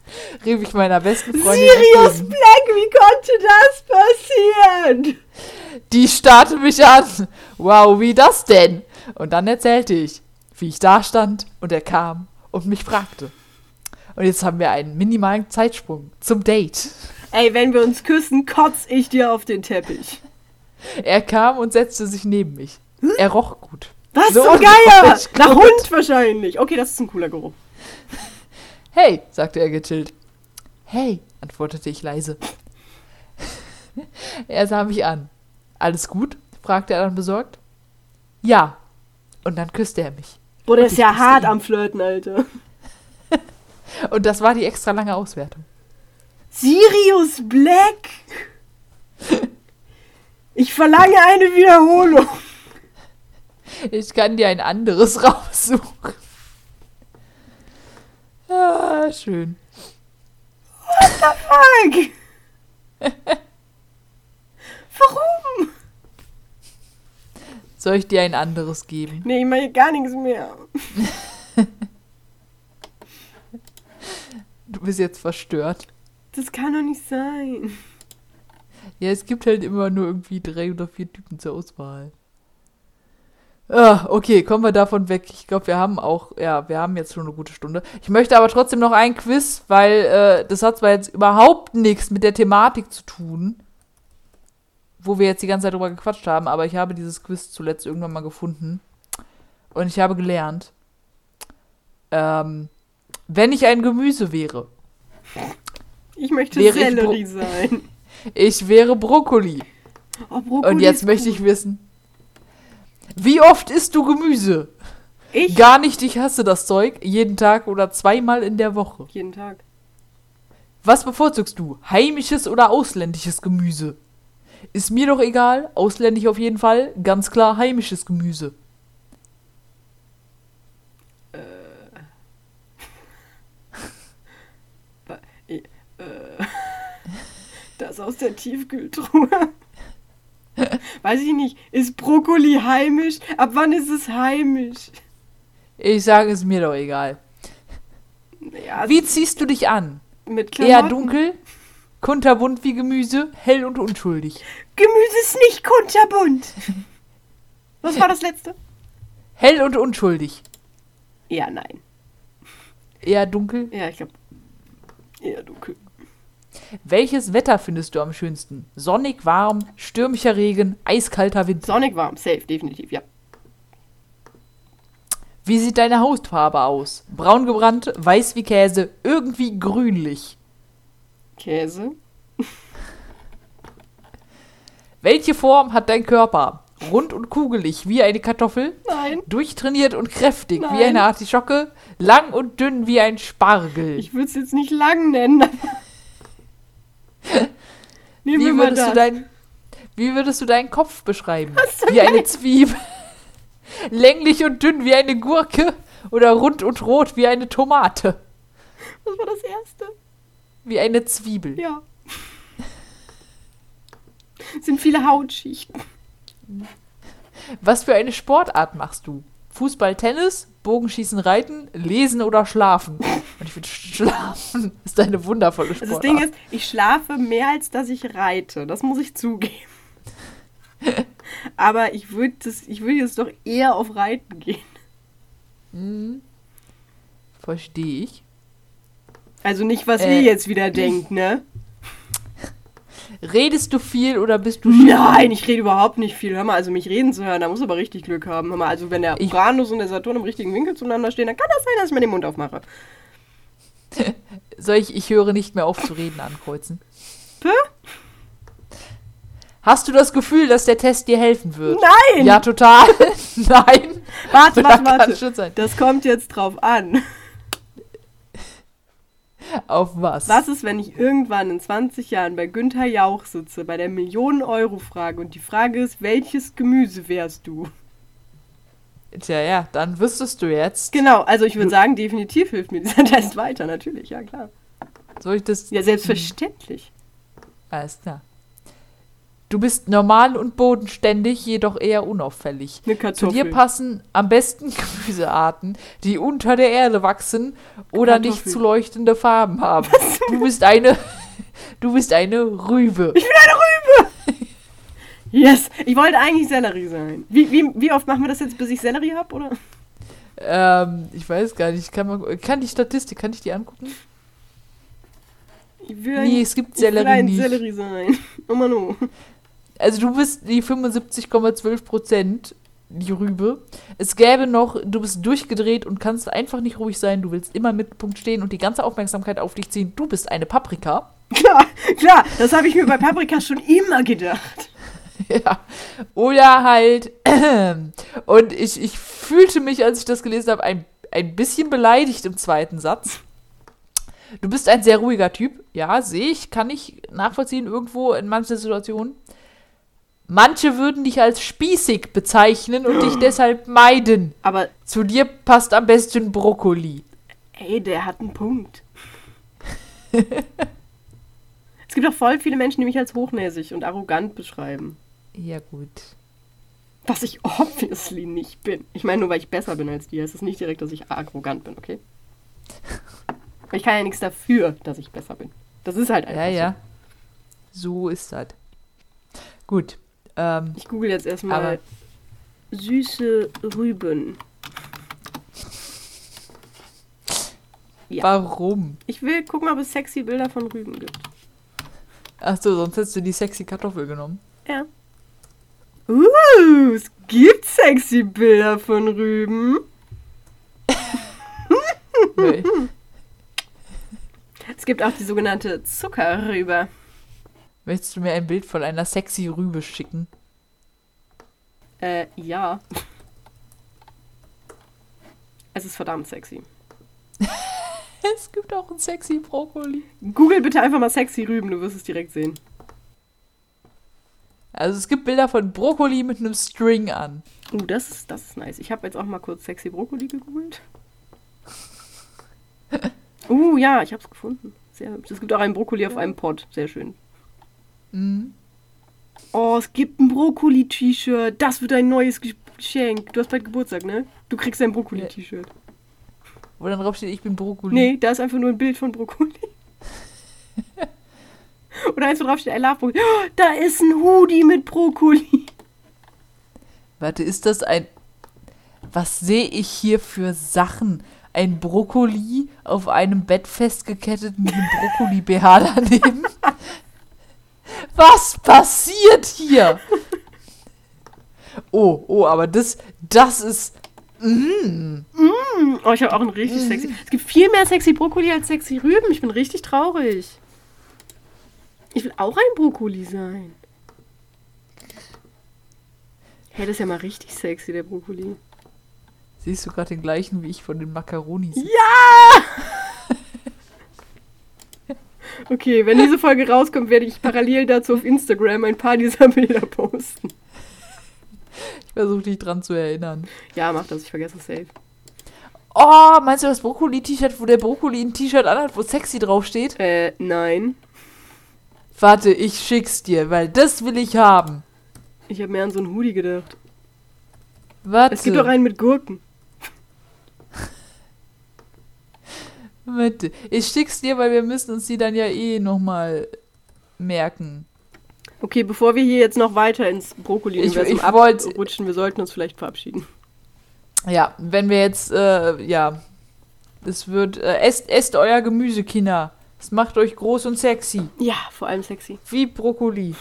Rief ich meiner besten Freundin. Sirius entgegen. Black, wie konnte das passieren? Die starrte mich an. Wow, wie das denn? Und dann erzählte ich, wie ich da stand und er kam und mich fragte. Und jetzt haben wir einen minimalen Zeitsprung zum Date. Ey, wenn wir uns küssen, kotz ich dir auf den Teppich. Er kam und setzte sich neben mich. Er roch gut. Was So Geier? unglaublich Nach gut. Hund wahrscheinlich. Okay, das ist ein cooler Geruch. Hey, sagte er gechillt. Hey, antwortete ich leise. er sah mich an. Alles gut? fragte er dann besorgt. Ja. Und dann küsste er mich. Boah, der ist ja hart am Flirten, Alter. Und das war die extra lange Auswertung. Sirius Black. Ich verlange eine Wiederholung. Ich kann dir ein anderes raussuchen. Ah, schön. Fuck. Warum? Soll ich dir ein anderes geben? Nee, ich mache gar nichts mehr. Du bist jetzt verstört. Das kann doch nicht sein. Ja, es gibt halt immer nur irgendwie drei oder vier Typen zur Auswahl. Ah, okay, kommen wir davon weg. Ich glaube, wir haben auch, ja, wir haben jetzt schon eine gute Stunde. Ich möchte aber trotzdem noch ein Quiz, weil äh, das hat zwar jetzt überhaupt nichts mit der Thematik zu tun, wo wir jetzt die ganze Zeit drüber gequatscht haben, aber ich habe dieses Quiz zuletzt irgendwann mal gefunden und ich habe gelernt, ähm, wenn ich ein Gemüse wäre, Ich möchte Wäre ich Sellerie sein. ich wäre Brokkoli. Oh, Brokkoli Und jetzt möchte ich wissen, wie oft isst du Gemüse? Ich Gar nicht, ich hasse das Zeug. Jeden Tag oder zweimal in der Woche. jeden Tag. Was bevorzugst du? Heimisches oder ausländisches Gemüse? Ist mir doch egal. Ausländisch auf jeden Fall. Ganz klar heimisches Gemüse. Das aus der Tiefkühltruhe. Weiß ich nicht. Ist Brokkoli heimisch? Ab wann ist es heimisch? Ich sage es mir doch egal. Ja, Wie ziehst du dich an? mit Eher Klamotten. dunkel? Kunterbunt wie Gemüse? Hell und unschuldig? Gemüse ist nicht kunterbunt. Was war das letzte? Hell und unschuldig. Ja, nein. Eher dunkel? Ja, ich glaube eher dunkel. Welches Wetter findest du am schönsten? Sonnig, warm, stürmischer Regen, eiskalter Wind. Sonnig warm, safe, definitiv, ja. Wie sieht deine Hautfarbe aus? Braun gebrannt, weiß wie Käse, irgendwie grünlich. Käse. Welche Form hat dein Körper? Rund und kugelig wie eine Kartoffel, Nein. durchtrainiert und kräftig wie Nein. eine Artischocke, lang und dünn wie ein Spargel. Ich würde es jetzt nicht lang nennen. Nehmen Wie würdest, das. du dein, wie würdest du deinen Kopf beschreiben? Wie eine Zwiebel. Länglich und dünn wie eine Gurke oder rund und rot wie eine Tomate. Was war das erste? Wie eine Zwiebel. Ja. Sind viele Hautschichten. Was für eine Sportart machst du? Fußball, Tennis, Bogenschießen, Reiten, Lesen oder Schlafen? Und ich finde, Schlafen ist eine wundervolle Also Sportart. das Ding ist, ich schlafe mehr als dass ich reite. Das muss ich zugeben. Aber ich würde würd jetzt doch eher auf Reiten gehen. Hm. Verstehe ich. Also nicht, was Äh. ihr jetzt wieder denkt, ne? Redest du viel oder bist du? Nein, ich rede überhaupt nicht viel. Hör mal, also mich reden zu hören, da muss aber richtig Glück haben. Hör mal, also wenn der Uranus und der Saturn im richtigen Winkel zueinander stehen, dann kann das sein, dass ich mir den Mund aufmache. Soll ich, ich höre nicht mehr auf zu reden ankreuzen? Hä? Hast du das Gefühl, dass der Test dir helfen wird? Nein! Ja, total. Nein. Warte, warte, warte. Das kommt jetzt drauf an. Auf was? Was ist, wenn ich irgendwann in 20 Jahren bei Günther Jauch sitze, bei der Millionen-Euro-Frage und die Frage ist, welches Gemüse wärst du? Tja, ja, dann wüsstest du jetzt. Genau, also ich würde sagen, definitiv hilft mir dieser Test weiter, natürlich, ja klar. Soll ich das? Ja, selbstverständlich. Alles klar. Du bist normal und bodenständig, jedoch eher unauffällig. Eine Zu dir passen am besten Gemüsearten, die unter der Erde wachsen oder nicht Kartoffel. zu leuchtende Farben haben. Du bist eine, du bist eine Rübe. Yes! Ich wollte eigentlich Sellerie sein. Wie, wie, wie oft machen wir das jetzt, bis ich Sellerie habe, oder? Ähm, ich weiß gar nicht, kann, man, kann die Statistik, kann ich die angucken? Ich will Nee, es gibt ich will Sellerie ein nicht. Sellerie sein. Oh Mann, oh. Also du bist die 75,12 Prozent, die Rübe. Es gäbe noch, du bist durchgedreht und kannst einfach nicht ruhig sein. Du willst immer im Mittelpunkt stehen und die ganze Aufmerksamkeit auf dich ziehen. Du bist eine Paprika. Klar, klar, das habe ich mir bei Paprika schon immer gedacht. ja. Oder halt. Und ich, ich fühlte mich, als ich das gelesen habe, ein, ein bisschen beleidigt im zweiten Satz. Du bist ein sehr ruhiger Typ. Ja, sehe ich, kann ich nachvollziehen irgendwo in manchen Situationen. Manche würden dich als spießig bezeichnen und dich deshalb meiden. Aber, Zu dir passt am besten Brokkoli. ey, der hat einen Punkt. es gibt auch voll viele Menschen, die mich als hochnäsig und arrogant beschreiben. Ja, gut. Was ich obviously nicht bin. Ich meine, nur weil ich besser bin als die, heißt es nicht direkt, dass ich arrogant bin, okay? Ich kann ja nichts dafür, dass ich besser bin. Das ist halt einfach Ja, ja. So ist das. Gut. Ähm. Ich google jetzt erstmal süße Rüben. Ja. warum? Ich will gucken, ob es sexy Bilder von Rüben gibt. Achso, sonst hättest du die sexy Kartoffel genommen. Ja. Uh, es gibt sexy Bilder von Rüben. Nee. Es gibt auch die sogenannte Zuckerrübe. Möchtest du mir ein Bild von einer sexy Rübe schicken? Äh, ja. Es ist verdammt sexy. Es gibt auch einen sexy Brokkoli. Google bitte einfach mal sexy Rüben, du wirst es direkt sehen. Also es gibt Bilder von Brokkoli mit einem String an. Uh, das ist, das ist nice. Ich habe jetzt auch mal kurz sexy Brokkoli gegoogelt. Uh, ja, ich habe es gefunden. Sehr hübsch. Es gibt auch einen Brokkoli auf einem Pot. Sehr schön. Mhm. Oh, es gibt ein Brokkoli-T-Shirt. Das wird ein neues Ge- Geschenk. Du hast bald Geburtstag, ne? Du kriegst ein Brokkoli-T-Shirt. Wo dann drauf steht, ich bin Brokkoli. Nee, da ist einfach nur ein Bild von Brokkoli. Oder eins, wo drauf steht, I love Brokkoli. Oh, da ist ein Hoodie mit Brokkoli. Warte, ist das ein... Was sehe ich hier für Sachen? Ein Brokkoli auf einem Bett festgekettet mit einem Brokkoli-BH daneben? Was passiert hier? Oh, oh, aber das, das ist... Mm. Oh, ich habe auch einen richtig sexy. Es gibt viel mehr sexy Brokkoli als sexy Rüben. Ich bin richtig traurig. Ich will auch ein Brokkoli sein. Hey, das ist ja mal richtig sexy, der Brokkoli. Siehst du gerade den gleichen wie ich von den Macaronis? Ja! Okay, wenn diese Folge rauskommt, werde ich parallel dazu auf Instagram ein paar dieser Bilder posten. Ich versuche dich dran zu erinnern. Ja, mach das, ich vergesse es safe. Oh, meinst du das Brokkoli-T-Shirt, wo der Brokkoli ein T-Shirt anhat, wo sexy draufsteht? Äh, nein. Warte, ich schick's dir, weil das will ich haben. Ich habe mehr an so einen Hoodie gedacht. Warte. Es gibt auch einen mit Gurken. Warte. Ich schick's dir, weil wir müssen uns die dann ja eh nochmal merken. Okay, bevor wir hier jetzt noch weiter ins Brokkoli-Universum abrutschen, wir sollten uns vielleicht verabschieden. Ja, wenn wir jetzt, äh, ja. Es wird, äh, esst, esst euer Gemüse, Kinder. Es macht euch groß und sexy. Ja, vor allem sexy. Wie Brokkoli.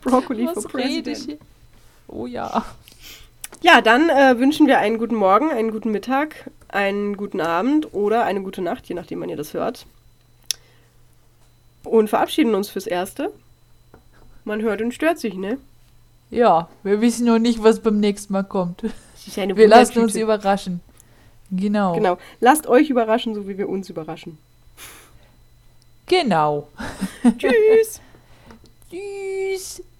Brokkoli for Was rede ich President. hier? Oh ja. Ja, dann äh, wünschen wir einen guten Morgen, einen guten Mittag, einen guten Abend oder eine gute Nacht, je nachdem, wann ihr das hört. Und verabschieden uns fürs Erste. Man hört und stört sich, ne? Ja, wir wissen noch nicht, was beim nächsten Mal kommt. Wir lassen uns überraschen. Genau. Genau. Lasst euch überraschen, so wie wir uns überraschen. Genau. Tschüss!